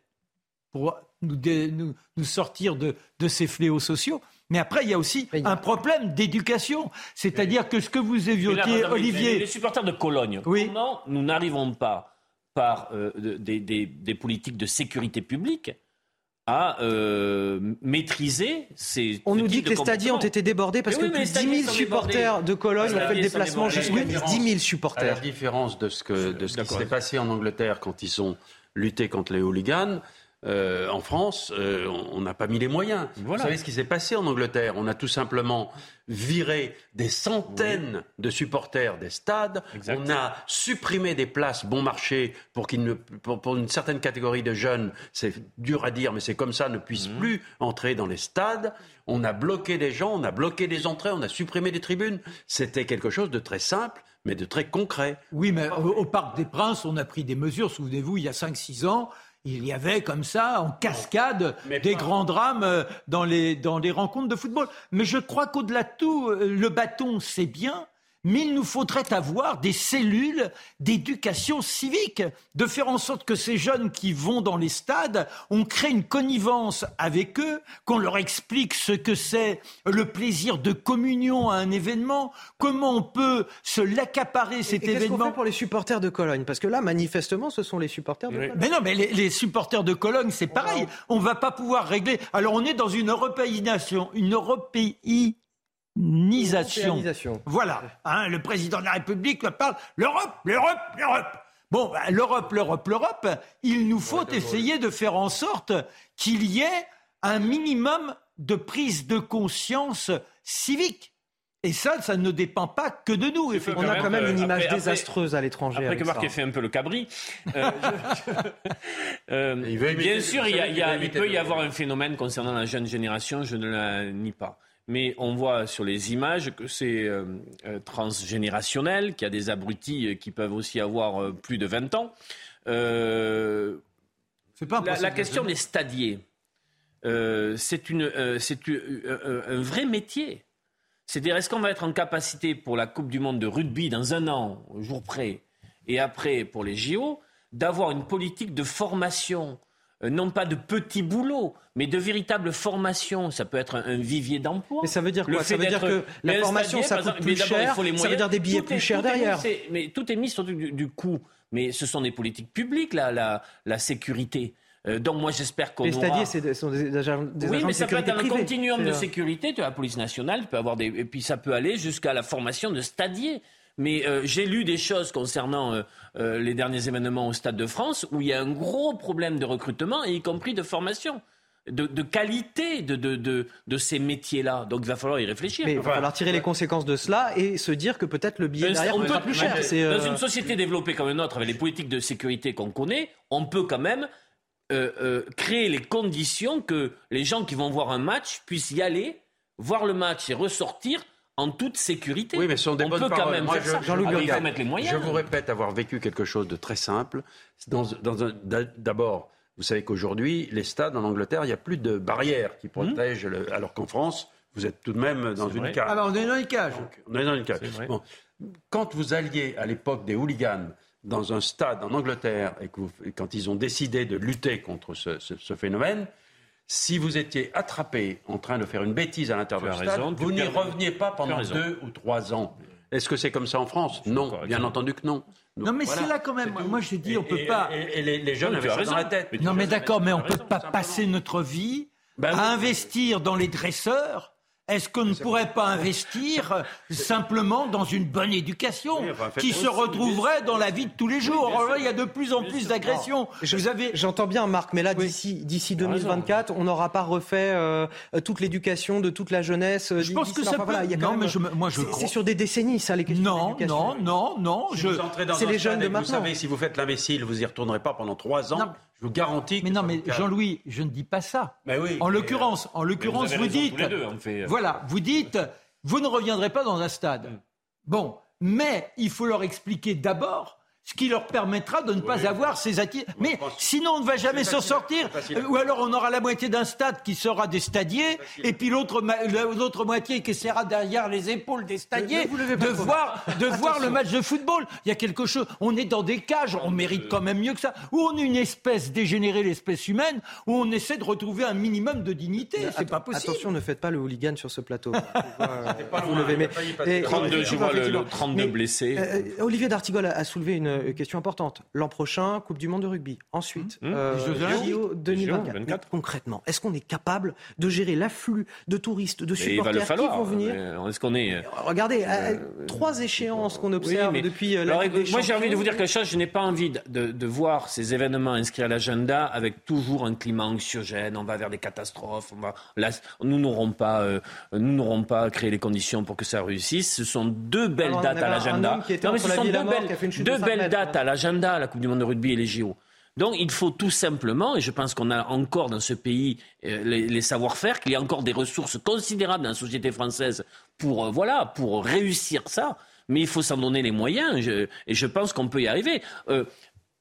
pour nous, nous, sortir de, de, ces fléaux sociaux. Mais après, il y a aussi un problème d'éducation. C'est-à-dire que ce que vous évoquez, Olivier. Les, supporters de Cologne, comment nous n'arrivons pas, par euh, des, des, des, politiques de sécurité publique, à euh, maîtriser ces. On nous dit que les stadiers ont été débordés parce que plus de 10 000 supporters de Cologne ont fait le déplacement jusqu'à 10 000 supporters. À la différence de ce, que, de ce qui s'est passé en Angleterre quand ils ont lutté contre les hooligans, euh, en France, euh, on n'a pas mis les moyens. Vous savez ce qui s'est passé en Angleterre On a tout simplement viré des centaines de supporters des stades. On a supprimé des places bon marché pour, ne, pour, une certaine catégorie de jeunes, c'est dur à dire, mais c'est comme ça, ne puissent mmh. plus entrer dans les stades. On a bloqué des gens, on a bloqué des entrées, on a supprimé des tribunes. C'était quelque chose de très simple mais de très concret. Oui, mais au, Parc des Princes, on a pris des mesures, souvenez-vous, il y a 5-6 ans, il y avait comme ça, en cascade, des grands drames euh, dans les, dans les rencontres de football. Mais je crois qu'au-delà de tout, euh, le bâton, c'est bien, mais il nous faudrait avoir des cellules d'éducation civique, de faire en sorte que ces jeunes qui vont dans les stades, on crée une connivence avec eux, qu'on leur explique ce que c'est le plaisir de communion à un événement, comment on peut se l'accaparer cet et, événement. Qu'est-ce fait pour les supporters de Cologne? Parce que là, manifestement, ce sont les supporters de Cologne. Mais non, mais les, supporters de Cologne, c'est pareil. On va pas pouvoir régler. Alors on est dans une européanisation, une européisation voilà. Hein, le président de la République parle l'Europe, l'Europe, l'Europe. Bon, ben, l'Europe, l'Europe, l'Europe, il nous faut essayer de faire en sorte qu'il y ait un minimum de prise de conscience civique. Et ça, ça ne dépend pas que de nous. On a quand même une image désastreuse à l'étranger. Après que Marc ait fait un peu le cabri, euh, euh, bien sûr, il, peut y avoir un phénomène concernant la jeune génération, je ne la nie pas mais on voit sur les images que c'est euh, euh, transgénérationnel, qu'il y a des abrutis euh, qui peuvent aussi avoir plus de 20 ans. Pas la, la, question des stadiers, c'est un vrai métier. C'est-à-dire, est-ce qu'on va être en capacité pour la Coupe du Monde de rugby dans un an, jour près, et après pour les JO, d'avoir une politique de formation non pas de petits boulots, mais de véritables formations. Ça peut être un, vivier d'emploi. Mais ça veut dire quoi Ça veut dire que la formation, ça coûte plus cher. Ça veut dire des billets plus chers derrière. mais tout est mis sur du, coût. Mais ce sont des politiques publiques, la, la, la sécurité. Euh, donc moi j'espère qu'on Les stadiers c'est sont des, agents des Oui, mais ça peut être un continuum de sécurité. Tu as la police nationale, peut avoir des... et puis ça peut aller jusqu'à la formation de stadiers. Mais euh, j'ai lu des choses concernant euh, euh, les derniers événements au Stade de France où il y a un gros problème de recrutement, y compris de formation. De, qualité de, de, de, ces métiers-là. Donc il va falloir y réfléchir. Mais il va falloir tirer les conséquences de cela et se dire que peut-être le billet derrière on peut, plus cher. Dans une société développée comme la nôtre, avec les politiques de sécurité qu'on connaît, on peut quand même créer les conditions que les gens qui vont voir un match puissent y aller, voir le match et ressortir en toute sécurité. Oui, mais ce sont des On bonnes peut quand même faire ça. il mettre les moyens. Je vous répète avoir vécu quelque chose de très simple. D'abord, vous savez qu'aujourd'hui, les stades en Angleterre, il n'y a plus de barrières qui protègent, alors qu'en France, vous êtes tout de même dans une cage. Ah ben, on est dans une cage. on est dans une cage. Quand vous alliez à l'époque des hooligans dans un stade en Angleterre et, que quand ils ont décidé de lutter contre ce phénomène, si vous étiez attrapé en train de faire une bêtise à l'intérieur du stade, vous n'y reveniez pas pendant deux ou trois ans. Est-ce que c'est comme ça en France? Non, bien entendu que non. non, mais c'est là quand même. Moi, je dis, on peut pas. Et, les, jeunes avaient ça dans la tête. non, mais d'accord, mais on peut pas passer notre vie ben à investir dans les dresseurs est-ce qu'on ne pourrait pas investir euh, simplement dans une bonne éducation qui se retrouverait dans la vie de tous les jours Il y a de plus en plus d'agressions. J'entends bien, Marc, mais là, d'ici d'ici 2024, on n'aura pas refait euh, toute l'éducation de toute la jeunesse. Je pense que ça peut. non, mais moi, je C'est sur des décennies, ça, les questions Non, non, non, non. C'est les jeunes de maintenant. Vous savez, si vous faites l'imbécile, vous y retournerez pas pendant trois ans. Je vous garantis. Mais non, mais Jean-Louis, je ne dis pas ça. Mais oui, en l'occurrence, en l'occurrence, vous dites. Voilà, vous dites, vous ne reviendrez pas dans un stade. Mm. Bon, mais il faut leur expliquer d'abord ce qui leur permettra de ne pas avoir ces attitudes. Mais sinon, on ne va jamais s'en sortir. Ou alors, on aura la moitié d'un stade qui sera des stadiers, et puis l'autre, l'autre moitié qui sera derrière les épaules des stadiers de voir, de voir le match de football. Il y a quelque chose. On est dans des cages, on mérite quand même mieux que ça. Ou on est une espèce dégénérée, l'espèce humaine, où on essaie de retrouver un minimum de dignité. C'est pas possible. Attention, ne faites pas le hooligan sur ce plateau. vous le 32, je vois le, 32 blessés. Euh, euh, Olivier D'Artigol a soulevé une euh, question importante. L'an prochain, Coupe du Monde de rugby. Ensuite, mmh. euh, 2024. concrètement, est-ce qu'on est capable de gérer l'afflux de touristes, de supporters qui vont venir Est-ce qu'on est... Regardez, euh, trois échéances qu'on observe depuis euh, la Moi, j'ai envie de vous dire quelque chose. Je n'ai pas envie de, de, voir ces événements inscrits à l'agenda avec toujours un climat anxiogène. On va vers des catastrophes. On va... nous n'aurons pas, euh, nous n'aurons pas créé les conditions pour que ça réussisse. Ce sont deux belles dates à l'agenda. Non, mais ce sont deux belles, deux belles dates à l'agenda, la Coupe du Monde de rugby et les JO. Donc il faut tout simplement, et je pense qu'on a encore dans ce pays euh, les, savoir-faire, qu'il y a encore des ressources considérables dans la société française pour, euh, voilà, pour réussir ça, mais il faut s'en donner les moyens, et je pense qu'on peut y arriver. Euh,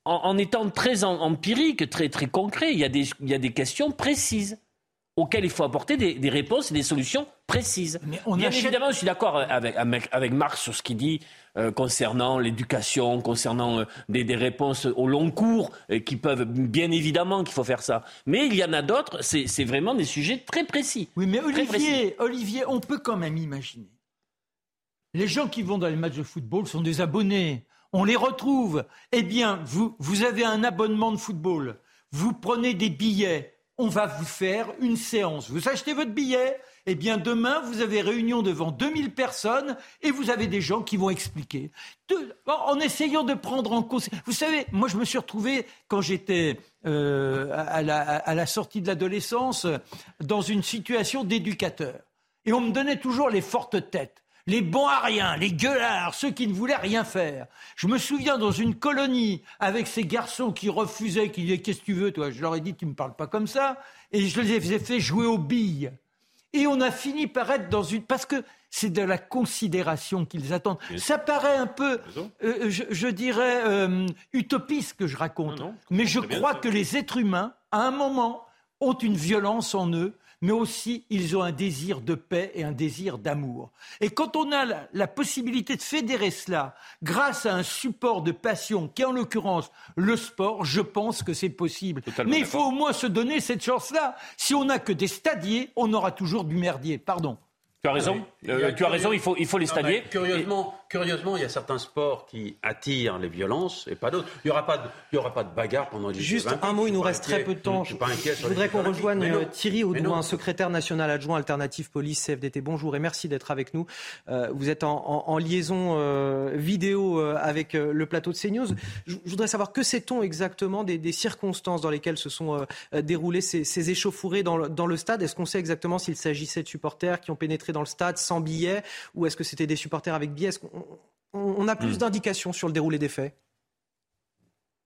en, étant très empirique, très, très concret, il y, a des, il y a des questions précises. Auxquelles il faut apporter des, réponses et des solutions précises. Mais on Bien évidemment, je suis d'accord avec, avec, Marc sur ce qu'il dit euh, concernant l'éducation, concernant euh, des, réponses au long cours, euh, qui peuvent, bien évidemment qu'il faut faire ça. Mais il y en a d'autres, c'est vraiment des sujets très précis. Oui, mais Olivier, Olivier, on peut quand même imaginer. Les gens qui vont dans les matchs de football sont des abonnés. On les retrouve. Eh bien, vous, vous avez un abonnement de football. Vous prenez des billets on va vous faire une séance. Vous achetez votre billet, eh bien demain, vous avez réunion devant 2000 personnes et vous avez des gens qui vont expliquer. en essayant de prendre en compte... Vous savez, moi je me suis retrouvé, quand j'étais euh, à, la, sortie de l'adolescence, dans une situation d'éducateur. Et on me donnait toujours les fortes têtes les bons à rien, les gueulards, ceux qui ne voulaient rien faire. Je me souviens dans une colonie avec ces garçons qui refusaient, qui disaient Qu'est-ce que tu veux, toi? Je leur ai dit Tu ne me parles pas comme ça. Et je les ai fait jouer aux billes. Et on a fini par être dans une. Parce que c'est de la considération qu'ils attendent. Ça paraît un peu, euh, je, dirais, euh, utopiste que je raconte. mais je crois que les êtres humains, à un moment, ont une violence en eux mais aussi ils ont un désir de paix et un désir d'amour. Et quand on a la, possibilité de fédérer cela grâce à un support de passion, qui est en l'occurrence le sport, je pense que c'est possible. mais il faut au moins se donner cette chance-là. Si on n'a que des stadiers, on aura toujours du merdier. Pardon. Tu as raison. Ah euh, tu as raison. Il faut, il faut les stadiers. curieusement, curieusement, il y a certains sports qui attirent les violences et pas d'autres. Il n'y aura pas de, il y aura pas de bagarre pendant les Juste un mot. Il nous reste très peu de temps. Je, voudrais qu'on rejoigne euh, Thierry Audouin, secrétaire national adjoint alternative police CFDT. Bonjour et merci d'être avec nous. Euh, vous êtes en, liaison vidéo avec le plateau de CNews. Je, voudrais savoir que sait-on exactement des, circonstances dans lesquelles se sont déroulées ces, ces échauffourées dans le, dans le stade? Est-ce qu'on sait exactement s'il s'agissait de supporters qui ont pénétré dans le stade sans billets ou est-ce que c'était des supporters avec billets? On a plus hmm. d'indications sur le déroulé des faits?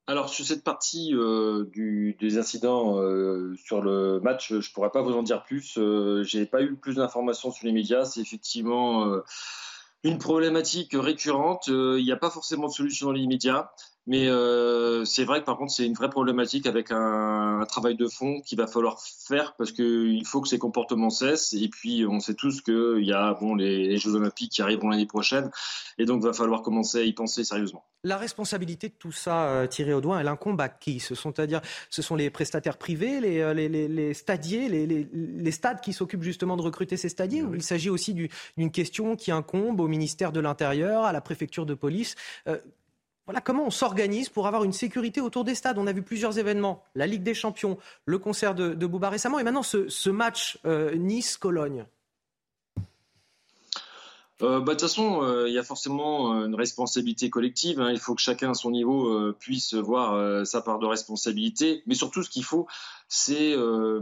Alors sur cette partie euh, du, des incidents euh, sur le match, je ne pourrais pas vous en dire plus. Euh, J'ai pas eu plus d'informations sur les médias. C'est effectivement une problématique récurrente. Il n'y a pas forcément de solution dans les médias. Mais euh, c'est vrai que par contre, c'est une vraie problématique avec un, travail de fond qu'il va falloir faire parce qu'il faut que ces comportements cessent. Et puis, on sait tous qu'il y a bon, les, Jeux Olympiques qui arriveront l'année prochaine. Et donc, il va falloir commencer à y penser sérieusement. La responsabilité de tout ça, euh, tiré au doigt, elle incombe à qui? Ce sont, à dire, ce sont les prestataires privés, les, euh, les, les, stadiers, les, stades qui s'occupent justement de recruter ces stadiers? Ou il s'agit aussi d'une question qui incombe au ministère de l'Intérieur, à la préfecture de police? Voilà comment on s'organise pour avoir une sécurité autour des stades. On a vu plusieurs événements, la Ligue des Champions, le concert de, de Bouba récemment, et maintenant ce, match euh, Nice-Cologne. Euh, bah, de toute façon, euh, il y a forcément une responsabilité collective. Hein. Il faut que chacun à son niveau puisse voir sa part de responsabilité. Mais surtout, ce qu'il faut, c'est euh,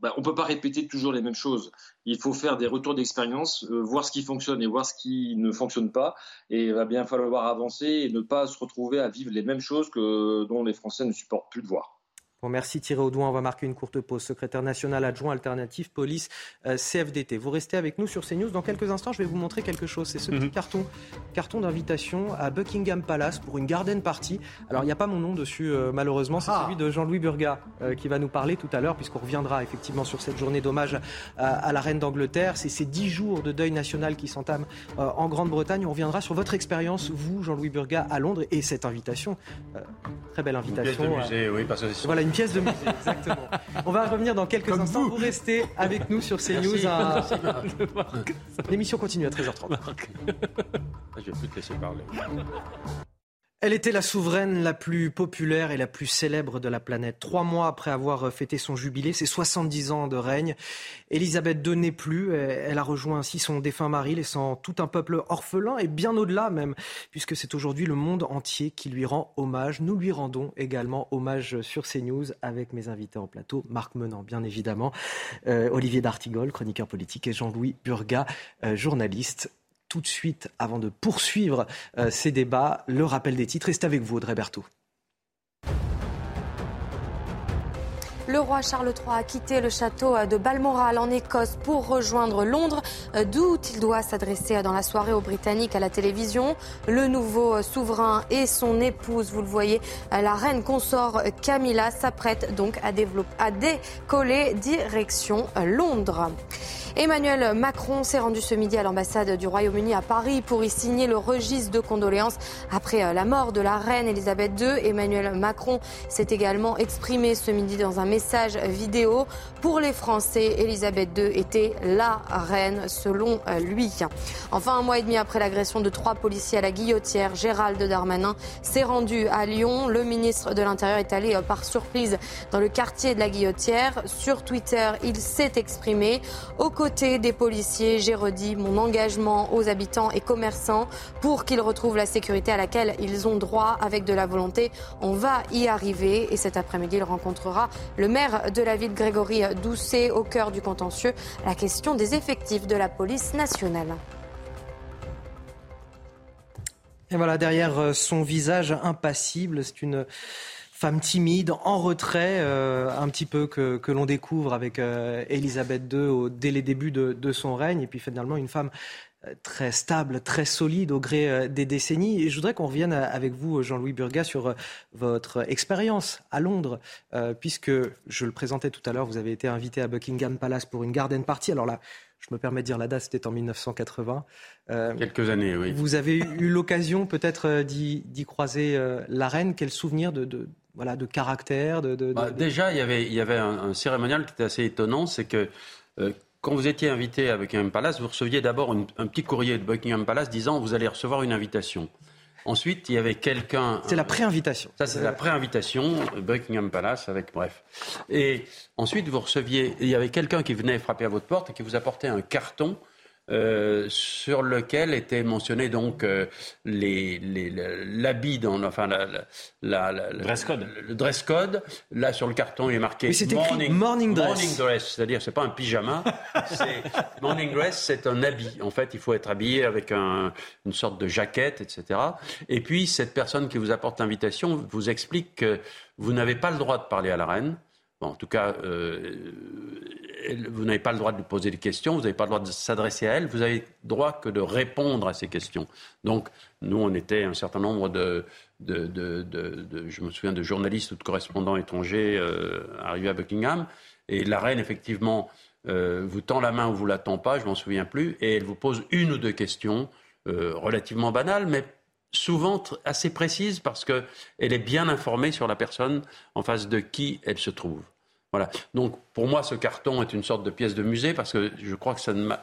bah, on peut pas répéter toujours les mêmes choses. Il faut faire des retours d'expérience, euh, voir ce qui fonctionne et voir ce qui ne fonctionne pas. Et il va bien falloir avancer et ne pas se retrouver à vivre les mêmes choses que dont les Français ne supportent plus de voir merci Thierry Audouin. On va marquer une courte pause. Secrétaire national adjoint alternatif police euh, CFDT. Vous restez avec nous sur CNews. Dans quelques instants, je vais vous montrer quelque chose. C'est ce petit mhm. carton, carton d'invitation à Buckingham Palace pour une garden party. Alors, il n'y a pas mon nom dessus, euh, malheureusement. C'est ah. celui de Jean-Louis Burga euh, qui va nous parler tout à l'heure, puisqu'on reviendra effectivement sur cette journée d'hommage à, la reine d'Angleterre. C'est ces dix jours de deuil national qui s'entament en Grande-Bretagne. On reviendra sur votre expérience, vous, Jean-Louis Burga, à Londres et cette invitation. très belle invitation. Musée, oui, parce que voilà, une pièce de musée, exactement. On va revenir dans quelques instants. Vous. restez avec nous sur CNews. L'émission continue à 13h30. Je vais plus te laisser parler. Elle était la souveraine la plus populaire et la plus célèbre de la planète. Trois mois après avoir fêté son jubilé, ses 70 ans de règne, Elisabeth II n'est plus. Elle a rejoint ainsi son défunt mari, laissant tout un peuple orphelin et bien au-delà même, puisque c'est aujourd'hui le monde entier qui lui rend hommage. Nous lui rendons également hommage sur CNews avec mes invités en plateau, Marc Menant bien évidemment, euh, Olivier D'Artigol, chroniqueur politique, et Jean-Louis Burga, euh, journaliste tout de suite, avant de poursuivre euh, ces débats, le rappel des titres. Restez avec vous, Audrey Berthaud. Le roi Charles III a quitté le château de Balmoral en Écosse pour rejoindre Londres, d'où il doit s'adresser dans la soirée aux Britanniques à la télévision. Le nouveau souverain et son épouse, vous le voyez, la reine consort Camilla s'apprête donc à, à décoller direction Londres. Emmanuel Macron s'est rendu ce midi à l'ambassade du Royaume-Uni à Paris pour y signer le registre de condoléances après euh, la mort de la reine Elisabeth II. Emmanuel Macron s'est également exprimé ce midi dans un message vidéo. Pour les Français, Elisabeth II était la reine selon euh, lui. Enfin, un mois et demi après l'agression de trois policiers à la guillotière, Gérald Darmanin s'est rendu à Lyon. Le ministre de l'Intérieur est allé euh, par surprise dans le quartier de la guillotière. Sur Twitter, il s'est exprimé. Au côté des policiers, j'ai redit mon engagement aux habitants et commerçants pour qu'ils retrouvent la sécurité à laquelle ils ont droit avec de la volonté. On va y arriver et cet après-midi, il rencontrera le maire de la ville, Grégory Doucet, au cœur du contentieux, la question des effectifs de la police nationale. Et voilà, derrière euh, son visage impassible, c'est une femme timide, en retrait, euh, un petit peu que, que l'on découvre avec euh, Elisabeth II au, dès les débuts de, de, son règne, et puis finalement une femme euh, très stable, très solide au gré des décennies. Et je voudrais qu'on revienne avec vous, Jean-Louis Burga, sur votre expérience à Londres, puisque je le présentais tout à l'heure, vous avez été invité à Buckingham Palace pour une garden party. Alors là, je me permets de dire la date, c'était en 1980. Quelques années, oui. Vous avez eu l'occasion peut-être d'y croiser la reine. Quel souvenir de, de, voilà, de caractère de, bah, Déjà, il y avait, il y avait un, cérémonial qui était assez étonnant, c'est que euh, quand vous étiez invité à Buckingham Palace, vous receviez d'abord un petit courrier de Buckingham Palace disant vous allez recevoir une invitation. Ensuite, il y avait quelqu'un. C'est la préinvitation. Ça, c'est la préinvitation, Buckingham Palace, avec bref. Et ensuite, vous receviez. Il y avait quelqu'un qui venait frapper à votre porte et qui vous apportait un carton euh, sur lequel était mentionné donc euh, les, l'habit dans enfin la, la, le dress code. Le, dress code. Là sur le carton il est marqué morning, morning, dress. Morning dress, c'est-à-dire c'est pas un pyjama, c'est morning dress, c'est un habit. En fait, il faut être habillé avec un, une sorte de jaquette, etc. Et puis cette personne qui vous apporte l'invitation vous explique que vous n'avez pas le droit de parler à la reine. Bon, en tout cas, euh, vous n'avez pas le droit de lui poser des questions, vous n'avez pas le droit de s'adresser à elle, vous avez le droit que de répondre à ces questions. Donc, nous, on était un certain nombre de, de, de, de je me souviens, de journalistes ou de correspondants étrangers euh, arrivés à Buckingham, et la reine, effectivement, euh, vous tend la main ou vous la tend pas, je m'en souviens plus, et elle vous pose une ou deux questions euh, relativement banales, mais souvent assez précises parce qu'elle est bien informée sur la personne en face de qui elle se trouve. Voilà. Donc, pour moi, ce carton est une sorte de pièce de musée parce que je crois que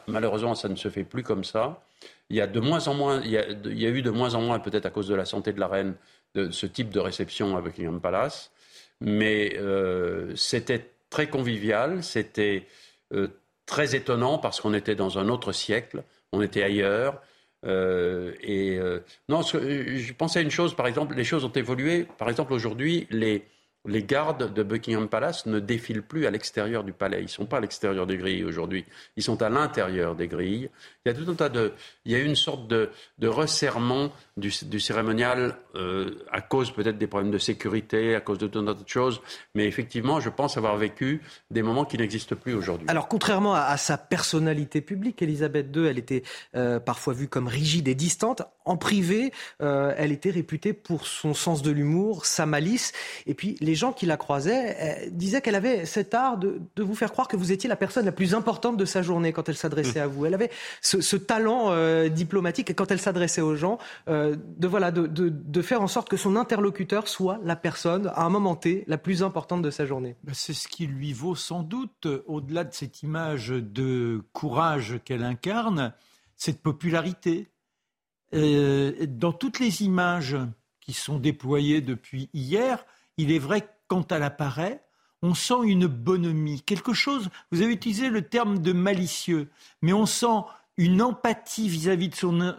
malheureusement, ça ne se fait plus comme ça. Il y a de moins en moins, il y a, eu de moins en moins, peut-être à cause de la santé de la reine, de ce type de réception à Buckingham Palace. Mais euh, c'était très convivial, c'était euh, très étonnant parce qu'on était dans un autre siècle, on était ailleurs. Euh, et non, je pensais à une chose, par exemple, les choses ont évolué. Par exemple, aujourd'hui, les, les gardes de Buckingham Palace ne défilent plus à l'extérieur du palais. Ils ne sont pas à l'extérieur des grilles aujourd'hui. Ils sont à l'intérieur des grilles. Il y a tout un tas de, il y a une sorte de, resserrement du, cérémonial euh, à cause peut-être des problèmes de sécurité, à cause de tout un tas de choses. Mais effectivement, je pense avoir vécu des moments qui n'existent plus aujourd'hui. Alors, contrairement à, sa personnalité publique, Elisabeth II, elle était euh, parfois vue comme rigide et distante. En privé, euh, elle était réputée pour son sens de l'humour, sa malice. Et puis, les gens qui la croisaient disaient qu'elle avait cet art de, vous faire croire que vous étiez la personne la plus importante de sa journée quand elle s'adressait à vous. Elle avait ce, talent euh, diplomatique quand elle s'adressait aux gens, euh, de, voilà, de, de, faire en sorte que son interlocuteur soit la personne, à un moment T, la plus importante de sa journée. Ben, c'est ce qui lui vaut sans doute, au-delà de cette image de courage qu'elle incarne, cette popularité. Euh, dans toutes les images qui sont déployées depuis hier, il est vrai que quand elle apparaît, on sent une bonhomie, quelque chose, vous avez utilisé le terme de malicieux, mais on sent une empathie vis-à-vis de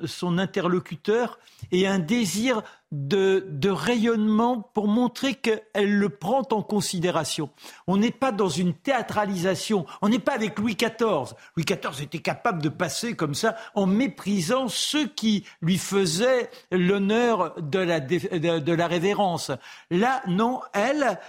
son, interlocuteur et un désir de, rayonnement pour montrer qu'elle le prend en considération. On n'est pas dans une théâtralisation, on n'est pas avec Louis XIV. Louis XIV était capable de passer comme ça en méprisant ceux qui lui faisaient l'honneur de la, de la révérence. Là, non, elle,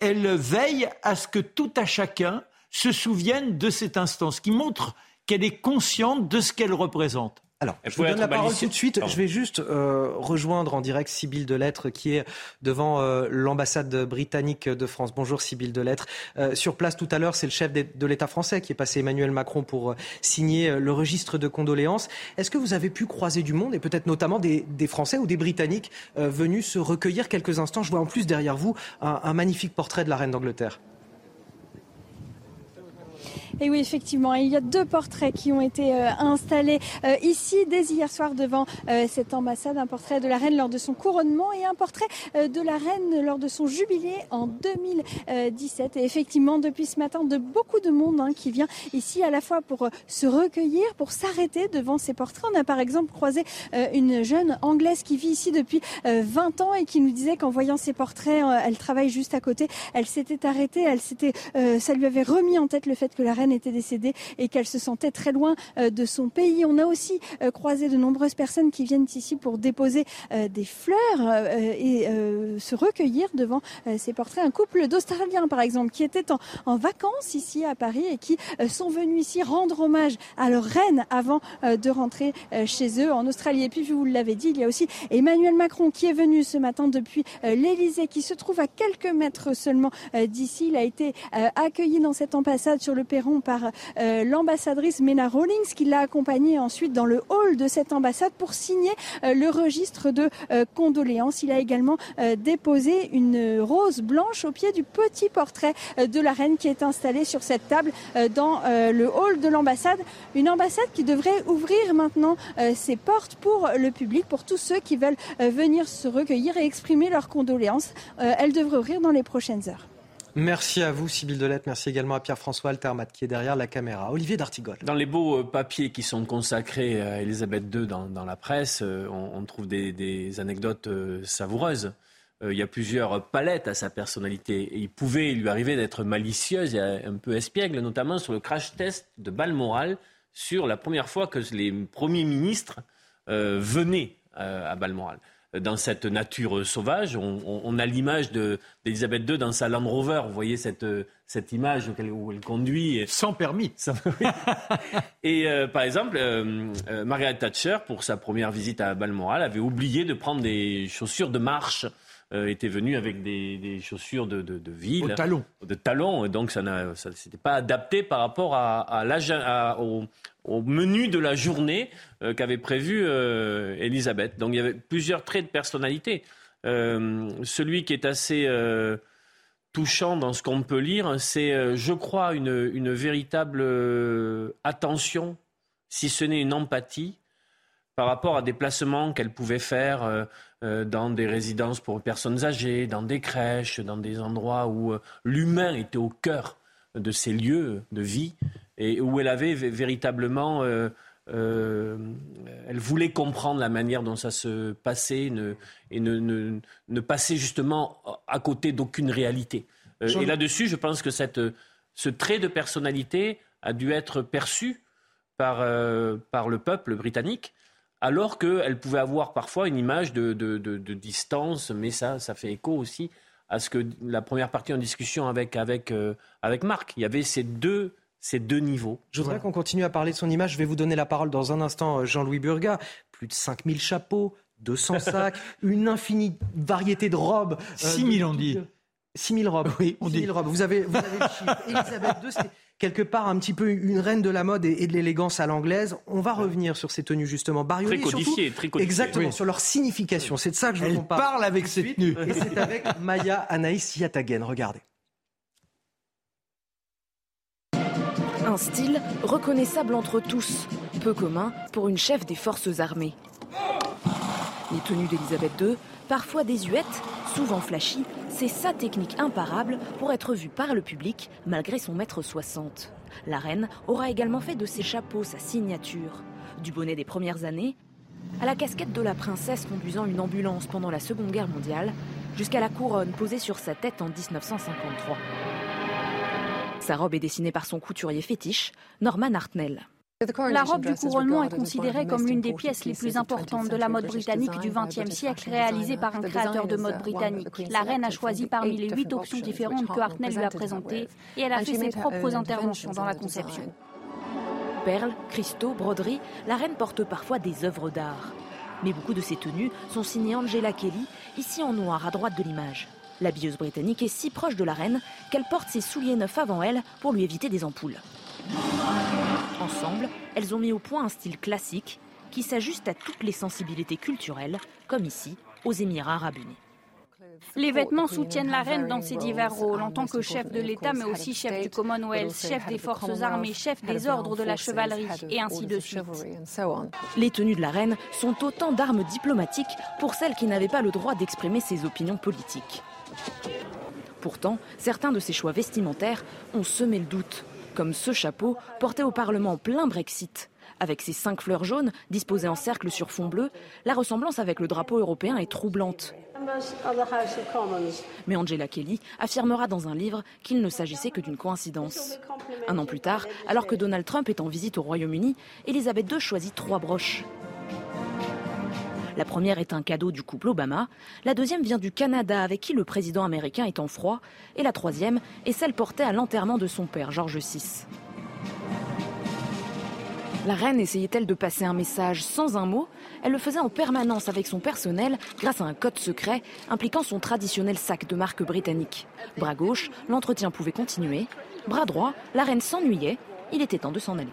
elle veille à ce que tout à chacun se souvienne de cet instant, ce qui montre qu'elle est consciente de ce qu'elle représente. Alors, je vous donne la parole tout de suite. Je vais juste euh, rejoindre en direct Sybille Delettre qui est devant euh, l'ambassade britannique de France. Bonjour Sybille Delettre. Euh, sur place tout à l'heure, c'est le chef de l'État français qui est passé Emmanuel Macron pour signer le registre de condoléances. Est-ce que vous avez pu croiser du monde et peut-être notamment des, Français ou des Britanniques venus se recueillir quelques instants? Je vois en plus derrière vous un magnifique portrait de la reine d'Angleterre. Et oui, effectivement, il y a deux portraits qui ont été euh, installés euh, ici dès hier soir devant euh, cette ambassade. Un portrait de la reine lors de son couronnement et un portrait de la reine lors de son jubilé en 2017. Et effectivement, depuis ce matin, de beaucoup de monde hein, qui vient ici à la fois pour se recueillir, pour s'arrêter devant ces portraits. On a par exemple croisé une jeune anglaise qui vit ici depuis 20 ans et qui nous disait qu'en voyant ces portraits, elle travaille juste à côté. Elle s'était arrêtée, elle s'était, ça lui avait remis en tête le fait que la reine était décédée et qu'elle se sentait très loin euh, de son pays. On a aussi euh, croisé de nombreuses personnes qui viennent ici pour déposer euh, des fleurs et se recueillir devant ces portraits. Un couple d'Australiens, par exemple, qui étaient en, vacances ici à Paris et qui sont venus ici rendre hommage à leur reine avant de rentrer chez eux en Australie. Et puis, vous l'avez dit, il y a aussi Emmanuel Macron qui est venu ce matin depuis l'Elysée, qui se trouve à quelques mètres seulement d'ici. Il a été accueilli dans cette ambassade sur le perron par euh, l'ambassadrice Mena Rawlings qui l'a accompagné ensuite dans le hall de cette ambassade pour signer euh, le registre de euh, condoléances. Il a également déposé une rose blanche au pied du petit portrait de la reine qui est installé sur cette table dans le hall de l'ambassade. Une ambassade qui devrait ouvrir maintenant ses portes pour le public, pour tous ceux qui veulent venir se recueillir et exprimer leurs condoléances. Elle devrait ouvrir dans les prochaines heures. Merci à vous, Sybille Delette. Merci également à Pierre-François Altermat qui est derrière la caméra. Olivier D'Artigol. Dans les beaux euh, papiers qui sont consacrés à Elisabeth II dans, la presse, euh, on, trouve des, anecdotes euh, savoureuses. Il y a plusieurs palettes à sa personnalité. il pouvait lui arriver d'être malicieuse et un peu espiègle, notamment sur le crash test de Balmoral, sur la première fois que les premiers ministres venaient à Balmoral dans cette nature sauvage. On, a l'image d'Elisabeth II dans sa Land Rover. Vous voyez cette, cette image où elle, conduit. Sans permis. Et euh, par exemple, euh, euh, Margaret Thatcher, pour sa première visite à Balmoral, avait oublié de prendre des chaussures de marche. Était venue avec des, chaussures de, de, ville. De talons. De talons. Donc ça ne s'était pas adapté par rapport à, à, au, au menu de la journée euh, qu'avait prévu euh, Elisabeth. Donc il y avait plusieurs traits de personnalité. Euh, celui qui est assez touchant dans ce qu'on peut lire, c'est, je crois, une, une véritable attention, si ce n'est une empathie, par rapport à des placements qu'elle pouvait faire dans des résidences pour personnes âgées, dans des crèches, dans des endroits où l'humain était au cœur de ces lieux de vie et où elle avait véritablement, euh, euh, elle voulait comprendre la manière dont ça se passait et ne, ne, ne, passer justement à côté d'aucune réalité. Euh, et là-dessus, je pense que cette, ce trait de personnalité a dû être perçu par, par le peuple britannique alors qu'elle pouvait avoir parfois une image de, de, de, distance, mais ça, ça fait écho aussi à ce que la première partie en discussion avec, avec, avec Marc. Il y avait ces deux ces deux niveaux. Je voudrais qu'on continue à parler de son image. Je vais vous donner la parole dans un instant, euh, Jean-Louis Burga. Plus de 5000 chapeaux, 200 sacs, une infinie variété de robes. 6000 euh, on dit. 6000 robes. Oui, on dit. robes. Vous avez, vous avez le chiffre. Elisabeth II, c'est quelque part un petit peu une reine de la mode et, de l'élégance à l'anglaise. On va revenir sur ces tenues justement. Barioli, très codifiées, très codifiées. Exactement, sur leur signification. C'est de ça que je vous parle. Elle parle avec ces tenues. Et c'est avec Maya Anaïs Yatagen. Regardez. Un style reconnaissable entre tous, peu commun pour une chef des forces armées. Les tenues d'Elisabeth II, parfois désuètes, souvent flashy, c'est sa technique imparable pour être vue par le public malgré son mètre 60. La reine aura également fait de ses chapeaux sa signature. Du bonnet des premières années à la casquette de la princesse conduisant une ambulance pendant la Seconde Guerre mondiale, jusqu'à la couronne posée sur sa tête en 1953. Sa robe est dessinée par son couturier fétiche, Norman Hartnell. La robe du couronnement est considérée comme l'une des pièces les plus importantes de la mode britannique du XXe siècle, réalisée par un créateur de mode britannique. La reine a choisi parmi les huit options différentes que Hartnell lui a présentées et elle a fait ses propres interventions dans la conception. Perles, cristaux, broderies, la reine porte parfois des œuvres d'art. Mais beaucoup de ses tenues sont signées Angela Kelly, ici en noir à droite de l'image. La billeuse britannique est si proche de la reine qu'elle porte ses souliers neufs avant elle pour lui éviter des ampoules. Ensemble, elles ont mis au point un style classique qui s'ajuste à toutes les sensibilités culturelles, comme ici, aux Émirats arabes unis. Les vêtements soutiennent la reine dans ses divers rôles, en tant que chef de l'État, mais aussi chef du Commonwealth, chef des forces armées, chef des ordres de la chevalerie, et ainsi de suite. Les tenues de la reine sont autant d'armes diplomatiques pour celles qui n'avaient pas le droit d'exprimer ses opinions politiques. Pourtant, certains de ses choix vestimentaires ont semé le doute, comme ce chapeau porté au Parlement plein Brexit. Avec ses cinq fleurs jaunes disposées en cercle sur fond bleu, la ressemblance avec le drapeau européen est troublante. Mais Angela Kelly affirmera dans un livre qu'il ne s'agissait que d'une coïncidence. Un an plus tard, alors que Donald Trump est en visite au Royaume-Uni, Elisabeth II choisit trois broches. La première est un cadeau du couple Obama, la deuxième vient du Canada avec qui le président américain est en froid, et la troisième est celle portée à l'enterrement de son père, George VI. La reine essayait-elle de passer un message sans un mot? Elle le faisait en permanence avec son personnel grâce à un code secret impliquant son traditionnel sac de marque britannique. Bras gauche, l'entretien pouvait continuer. Bras droit, la reine s'ennuyait. Il était temps de s'en aller.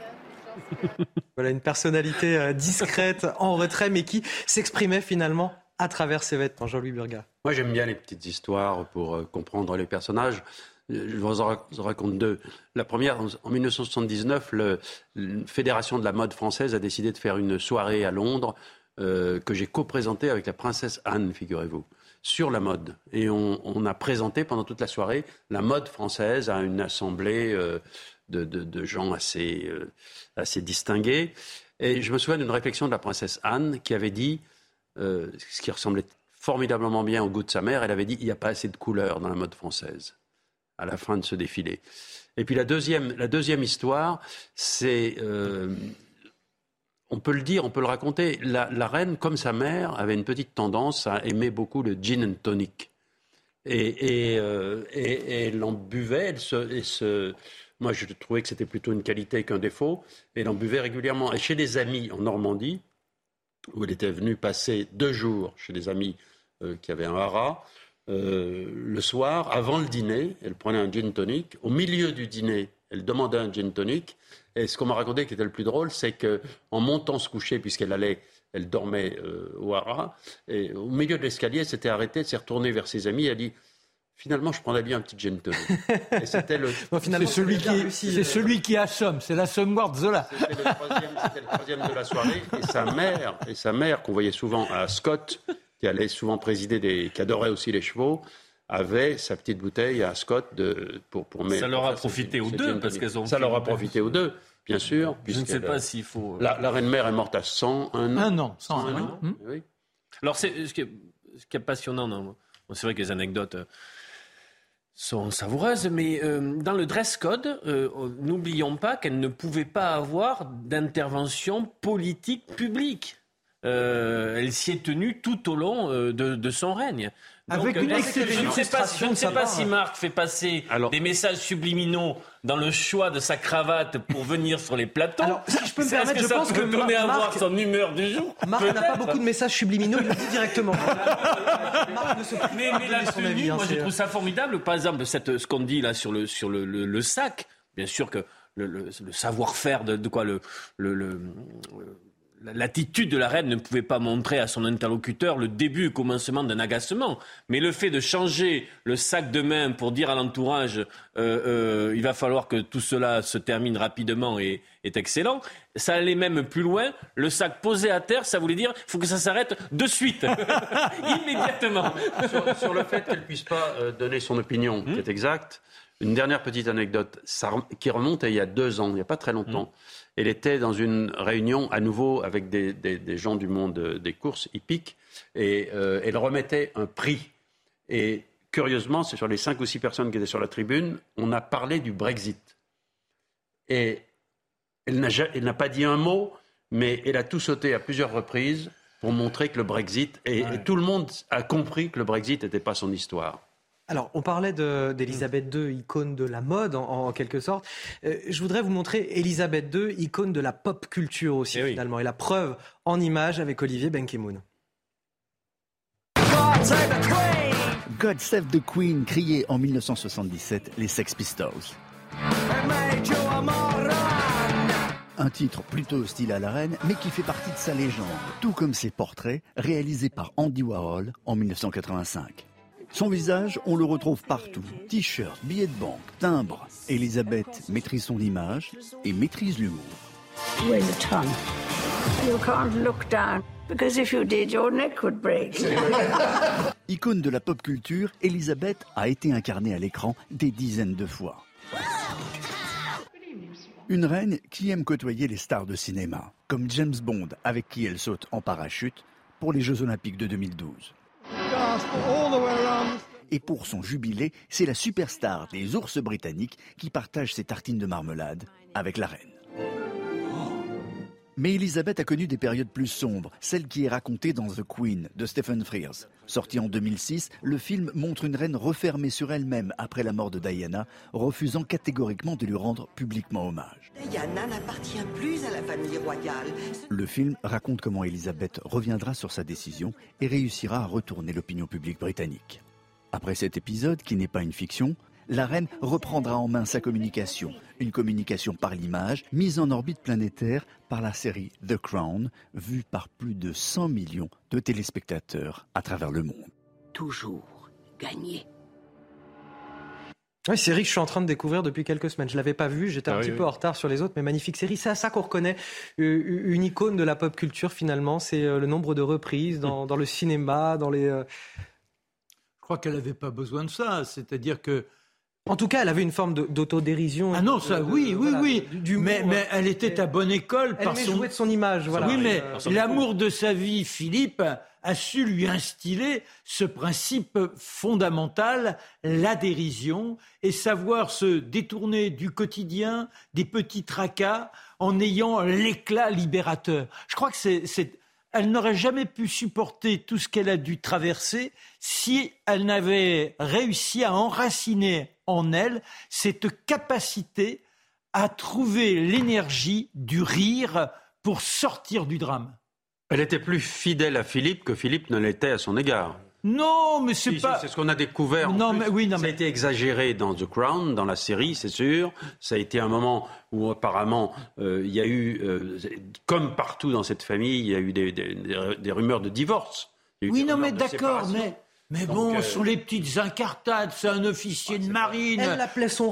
voilà une personnalité euh, discrète, en retrait, mais qui s'exprimait finalement à travers ses vêtements. Jean-Louis Burga. Moi, j'aime bien les petites histoires pour euh, comprendre les personnages. Je vous en raconte deux. La première, en 1979, la Fédération de la mode française a décidé de faire une soirée à Londres euh, que j'ai co-présentée avec la princesse Anne, figurez-vous, sur la mode. Et on, a présenté pendant toute la soirée la mode française à une assemblée euh, de, gens assez, euh, assez distingués. Et je me souviens d'une réflexion de la princesse Anne qui avait dit, ce qui ressemblait formidablement bien au goût de sa mère, elle avait dit il n'y a pas assez de couleurs dans la mode française à la fin de ce défilé. Et puis la deuxième, la deuxième histoire, c'est, euh, on peut le dire, on peut le raconter, la, reine, comme sa mère, avait une petite tendance à aimer beaucoup le gin and tonic. Et, et, euh, elle en buvait, elle se, moi je trouvais que c'était plutôt une qualité qu'un défaut, et elle en buvait régulièrement. Et chez des amis en Normandie, où elle était venue passer deux jours chez des amis euh, qui avaient un haras, euh, le soir, avant le dîner, elle prenait un gin tonic. Au milieu du dîner, elle demandait un gin tonic. Et ce qu'on m'a raconté qui était le plus drôle, c'est qu'en montant se coucher, puisqu'elle allait, elle dormait euh, au Hara, et au milieu de l'escalier, elle s'était arrêtée, s'est retournée vers ses amis, elle a dit Finalement, je prendrais bien un petit gin tonic. C'était le. c'est celui, qui, c'est celui qui assomme, c'est l'assommoir de Zola. C'était le, troisième, de la soirée. Et sa mère, et sa mère qu'on voyait souvent à Scott, qui allait souvent présider des, qui adorait aussi les chevaux, avait sa petite bouteille à Scott de, pour, pour Ça leur a profité aux deux, parce qu'elles ont. Ça leur a profité aux deux, bien sûr. Je ne sais pas s'il faut. La, reine-mère est morte à 101 ans. Un an, 101 ans. Oui. Alors, c'est, ce, qui est, ce qui est passionnant, c'est vrai que les anecdotes euh, sont savoureuses, mais euh, dans le dress code, euh, n'oublions pas qu'elle ne pouvait pas avoir d'intervention politique publique. Euh, elle s'y est tenue tout au long euh, de, son règne. Avec une je ne sais pas, si Marc fait passer des messages subliminaux dans le choix de sa cravate pour venir sur les plateaux. Alors, si je peux me permettre, je pense que donner à voir son humeur du jour. Marc n'a pas beaucoup de messages subliminaux, il le dit directement. Marc ne mais, mais la tenue, moi, je trouve ça formidable. Par exemple, cette, ce qu'on dit là sur le, sur le, le, sac, bien sûr que le, savoir-faire de, de, quoi le, le L'attitude de la reine ne pouvait pas montrer à son interlocuteur le début et commencement d'un agacement. Mais le fait de changer le sac de main pour dire à l'entourage euh, euh, il va falloir que tout cela se termine rapidement et est excellent, ça allait même plus loin. Le sac posé à terre, ça voulait dire il faut que ça s'arrête de suite, immédiatement. Sur, le fait qu'elle ne puisse pas euh, donner son opinion, qui est exact. Une dernière petite anecdote qui remonte à il y a deux ans, il n'y a pas très longtemps. Mmh. Elle était dans une réunion à nouveau avec des, gens du monde des courses hippiques et euh, elle remettait un prix. Et curieusement, c'est sur les cinq ou six personnes qui étaient sur la tribune, on a parlé du Brexit. Et Elle n'a pas dit un mot, mais elle a tout sauté à plusieurs reprises pour montrer que le Brexit, et, tout le monde a compris que le Brexit n'était pas son histoire. Alors, on parlait d'Elisabeth II, icône de la mode en, quelque sorte. Euh, je voudrais vous montrer Elisabeth II, icône de la pop culture aussi eh finalement. Et la preuve en image avec Olivier Benkemoun. God Save the Queen, crié en 1977 les Sex Pistols. Un titre plutôt hostile à la reine, mais qui fait partie de sa légende, tout comme ses portraits réalisés par Andy Warhol en 1985. Son visage, on le retrouve partout. T-shirt, billets de banque, timbre. Elisabeth maîtrise son image et maîtrise l'humour. Icône de la pop culture, Elisabeth a été incarnée à l'écran des dizaines de fois. Une reine qui aime côtoyer les stars de cinéma, comme James Bond avec qui elle saute en parachute pour les Jeux Olympiques de 2012. Et pour son jubilé, c'est la superstar des ours britanniques qui partage ses tartines de marmelade avec la reine. Mais Elisabeth a connu des périodes plus sombres, celle qui est racontée dans The Queen de Stephen Frears. Sorti en 2006, le film montre une reine refermée sur elle-même après la mort de Diana, refusant catégoriquement de lui rendre publiquement hommage. Diana n'appartient plus à la famille royale. Le film raconte comment Elisabeth reviendra sur sa décision et réussira à retourner l'opinion publique britannique. Après cet épisode, qui n'est pas une fiction, la reine reprendra en main sa communication, une communication par l'image, mise en orbite planétaire par la série The Crown, vue par plus de 100 millions de téléspectateurs à travers le monde. Toujours gagner. Oui, série que je suis en train de découvrir depuis quelques semaines. Je l'avais pas vue, j'étais un ah petit peu en retard sur les autres, mais magnifique série. C'est à ça qu'on reconnaît euh, une icône de la pop culture finalement. C'est euh, le nombre de reprises dans, le cinéma, dans les. Euh, je crois qu'elle n'avait pas besoin de ça. C'est-à-dire que en tout cas, elle avait une forme d'autodérision. Ah non, ça, oui, oui, oui. mais, mais, elle était à bonne école elle par son. de son image, voilà. Oui, mais l'amour de sa vie, Philippe a su lui instiller ce principe fondamental, la dérision, et savoir se détourner du quotidien, des petits tracas, en ayant l'éclat libérateur. Je crois que c'est elle n'aurait jamais pu supporter tout ce qu'elle a dû traverser si elle n'avait réussi à enraciner en elle cette capacité à trouver l'énergie du rire pour sortir du drame. Elle était plus fidèle à Philippe que Philippe ne l'était à son égard. Non, mais c'est pas. c'est ce qu'on a découvert. Non, mais oui, non, ça a été exagéré dans The Crown, dans la série, c'est sûr. Ça a été un moment où apparemment euh, il y a eu, euh, comme partout dans cette famille, il y a eu des, des, rumeurs de divorce. Oui, non, mais d'accord, mais. Mais bon, euh, ce sont les petites incartades, c'est un officier de marine. Elle l'appelait son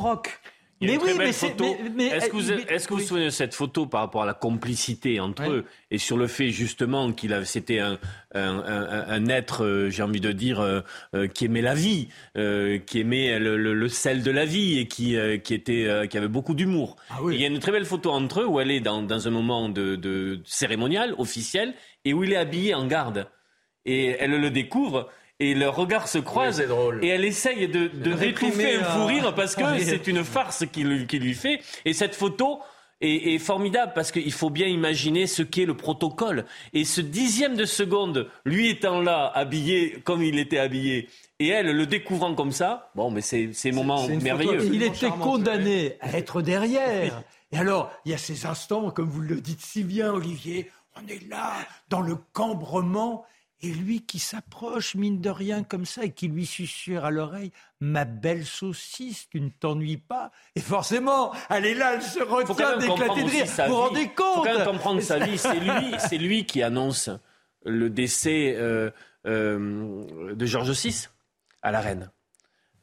mais oui, mais Est-ce que, vous, est que vous souvenez de cette photo par rapport à la complicité entre eux et sur le fait justement qu'il c'était un, un, un, un, être, euh, j'ai envie de dire, euh, euh, qui aimait la vie, qui aimait le, le, sel de la vie et qui, qui était, qui avait beaucoup d'humour. Ah il y a une très belle photo entre eux où elle est dans, dans un moment de, de cérémonial officiel et où il est habillé en garde. Et elle le découvre et leurs regards se croisent. et elle essaye de, de réprimer un fou rire parce que c'est une farce qui lui, qui lui fait. Et cette photo, est, est, formidable parce qu'il faut bien imaginer ce qu'est le protocole. Et ce dixième de seconde, lui étant là, habillé comme il était habillé, et elle le découvrant comme ça, bon, mais c'est un moment merveilleux. Il était condamné à être derrière. Et alors, il y a ces instants, comme vous le dites si bien, Olivier, on est là, dans le cambrement, et lui qui s'approche, mine de rien, comme ça, et qui lui susurre à l'oreille Ma belle saucisse, tu ne t'ennuies pas Et forcément, elle est là, elle se retient d'éclater de rire. Vous vous rendez compte faut quand même comprendre sa vie. C'est lui, c'est lui qui annonce le décès euh, euh, de Georges VI à la reine.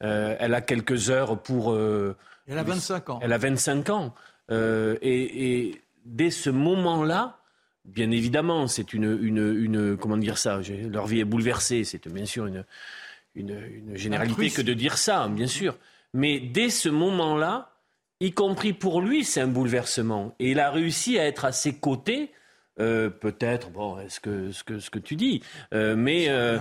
Euh, elle a quelques heures pour. elle a 25 ans. Elle a 25 ans. Et, et dès ce moment-là, Bien évidemment, c'est une, une, comment dire ça Leur vie est bouleversée. C'est bien sûr une, une, généralité que de dire ça, bien sûr. Mais dès ce moment-là, y compris pour lui, c'est un bouleversement. Et il a réussi à être à ses côtés. Euh, peut-être, bon, est-ce que ce que ce que tu dis, euh, mais euh,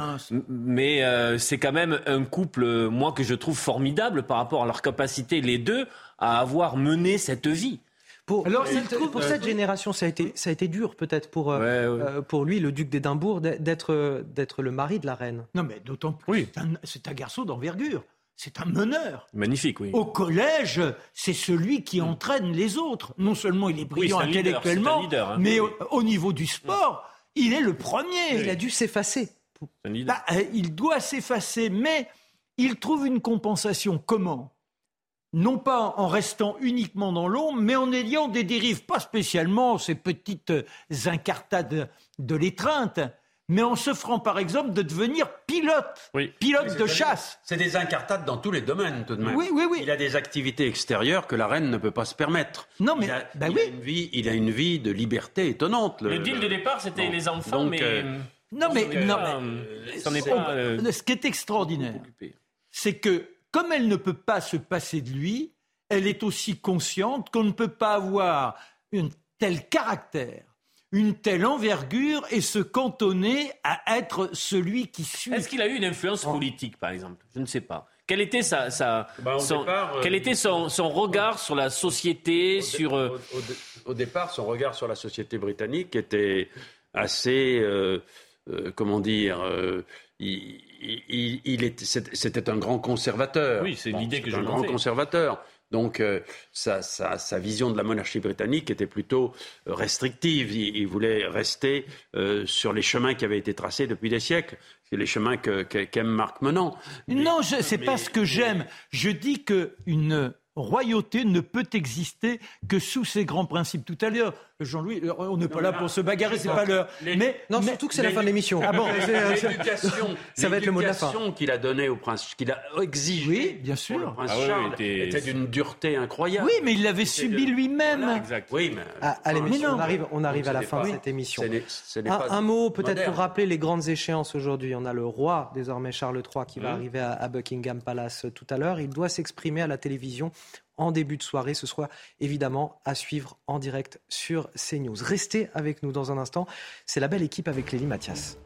mais c'est quand même un couple, moi que je trouve formidable par rapport à leur capacité les deux à avoir mené cette vie. Pour, Alors, pour cette génération, ça a été, ça a été dur peut-être pour, pour lui, le duc d'Édimbourg, d'être, d'être le mari de la reine. Non, mais d'autant plus, c'est un garçon d'envergure. C'est un meneur. Magnifique, oui. Au collège, c'est celui qui entraîne les autres. Non seulement il est brillant intellectuellement, hein. mais au, niveau du sport, il est le premier. Il a dû s'effacer. Bah, euh, il doit s'effacer, mais il trouve une compensation. Comment? Non pas en restant uniquement dans l'ombre, mais en ayant des dérives, pas spécialement ces petites incartades de l'étreinte, mais en s'offrant par exemple de devenir pilote, pilote de chasse. C'est des incartades dans tous les domaines tout de même. Oui, oui, oui. Il a des activités extérieures que la reine ne peut pas se permettre. Non, mais il a, bah une vie, il a une vie de liberté étonnante. Le, deal de départ, c'était les enfants, mais euh, non, mais non, mais, pas, euh, ce qui est extraordinaire, c'est que comme elle ne peut pas se passer de lui, elle est aussi consciente qu'on ne peut pas avoir un tel caractère une telle envergure et se cantonner à être celui qui suit. Est-ce qu'il a eu une influence politique, par exemple? Je ne sais pas. Quel était, sa, sa bah, son, quel euh, était son, son, regard sur la société, sur... Euh, au, départ, son regard sur la société britannique était assez, euh, comment dire, il, il, c'était un grand conservateur. Oui, c'est l'idée que je Un grand conservateur. Donc euh, sa, vision de la monarchie britannique était plutôt euh, restrictive. Il, voulait rester euh, sur les chemins qui avaient été tracés depuis des siècles. C'est les chemins qu'aime que, Marc Menant. Non, ce n'est pas ce que j'aime. Je dis qu'une royauté ne peut exister que sous ces grands principes. Tout à l'heure, Jean-Louis, on n'est pas là pour se bagarrer, c'est pas l'heure. Mais non, surtout que c'est la fin de l'émission. Ah bon L'éducation, ça va être le mot de la fin. qu'il a donné au prince, qu'il a exigé, oui, bien sûr, le prince ah Charles, était, d'une dureté incroyable. Oui, mais il l'avait subi lui-même. Oui, mais ah, allez, mais on arrive, on arrive à la fin de cette émission. Un, mot peut-être pour rappeler les grandes échéances aujourd'hui. On a le roi désormais Charles III qui va mmh. arriver à Buckingham Palace tout à l'heure. Il doit s'exprimer à la télévision en début de soirée. Ce sera évidemment à suivre en direct sur CNews. Restez avec nous dans un instant. C'est la belle équipe avec Lélie Mathias.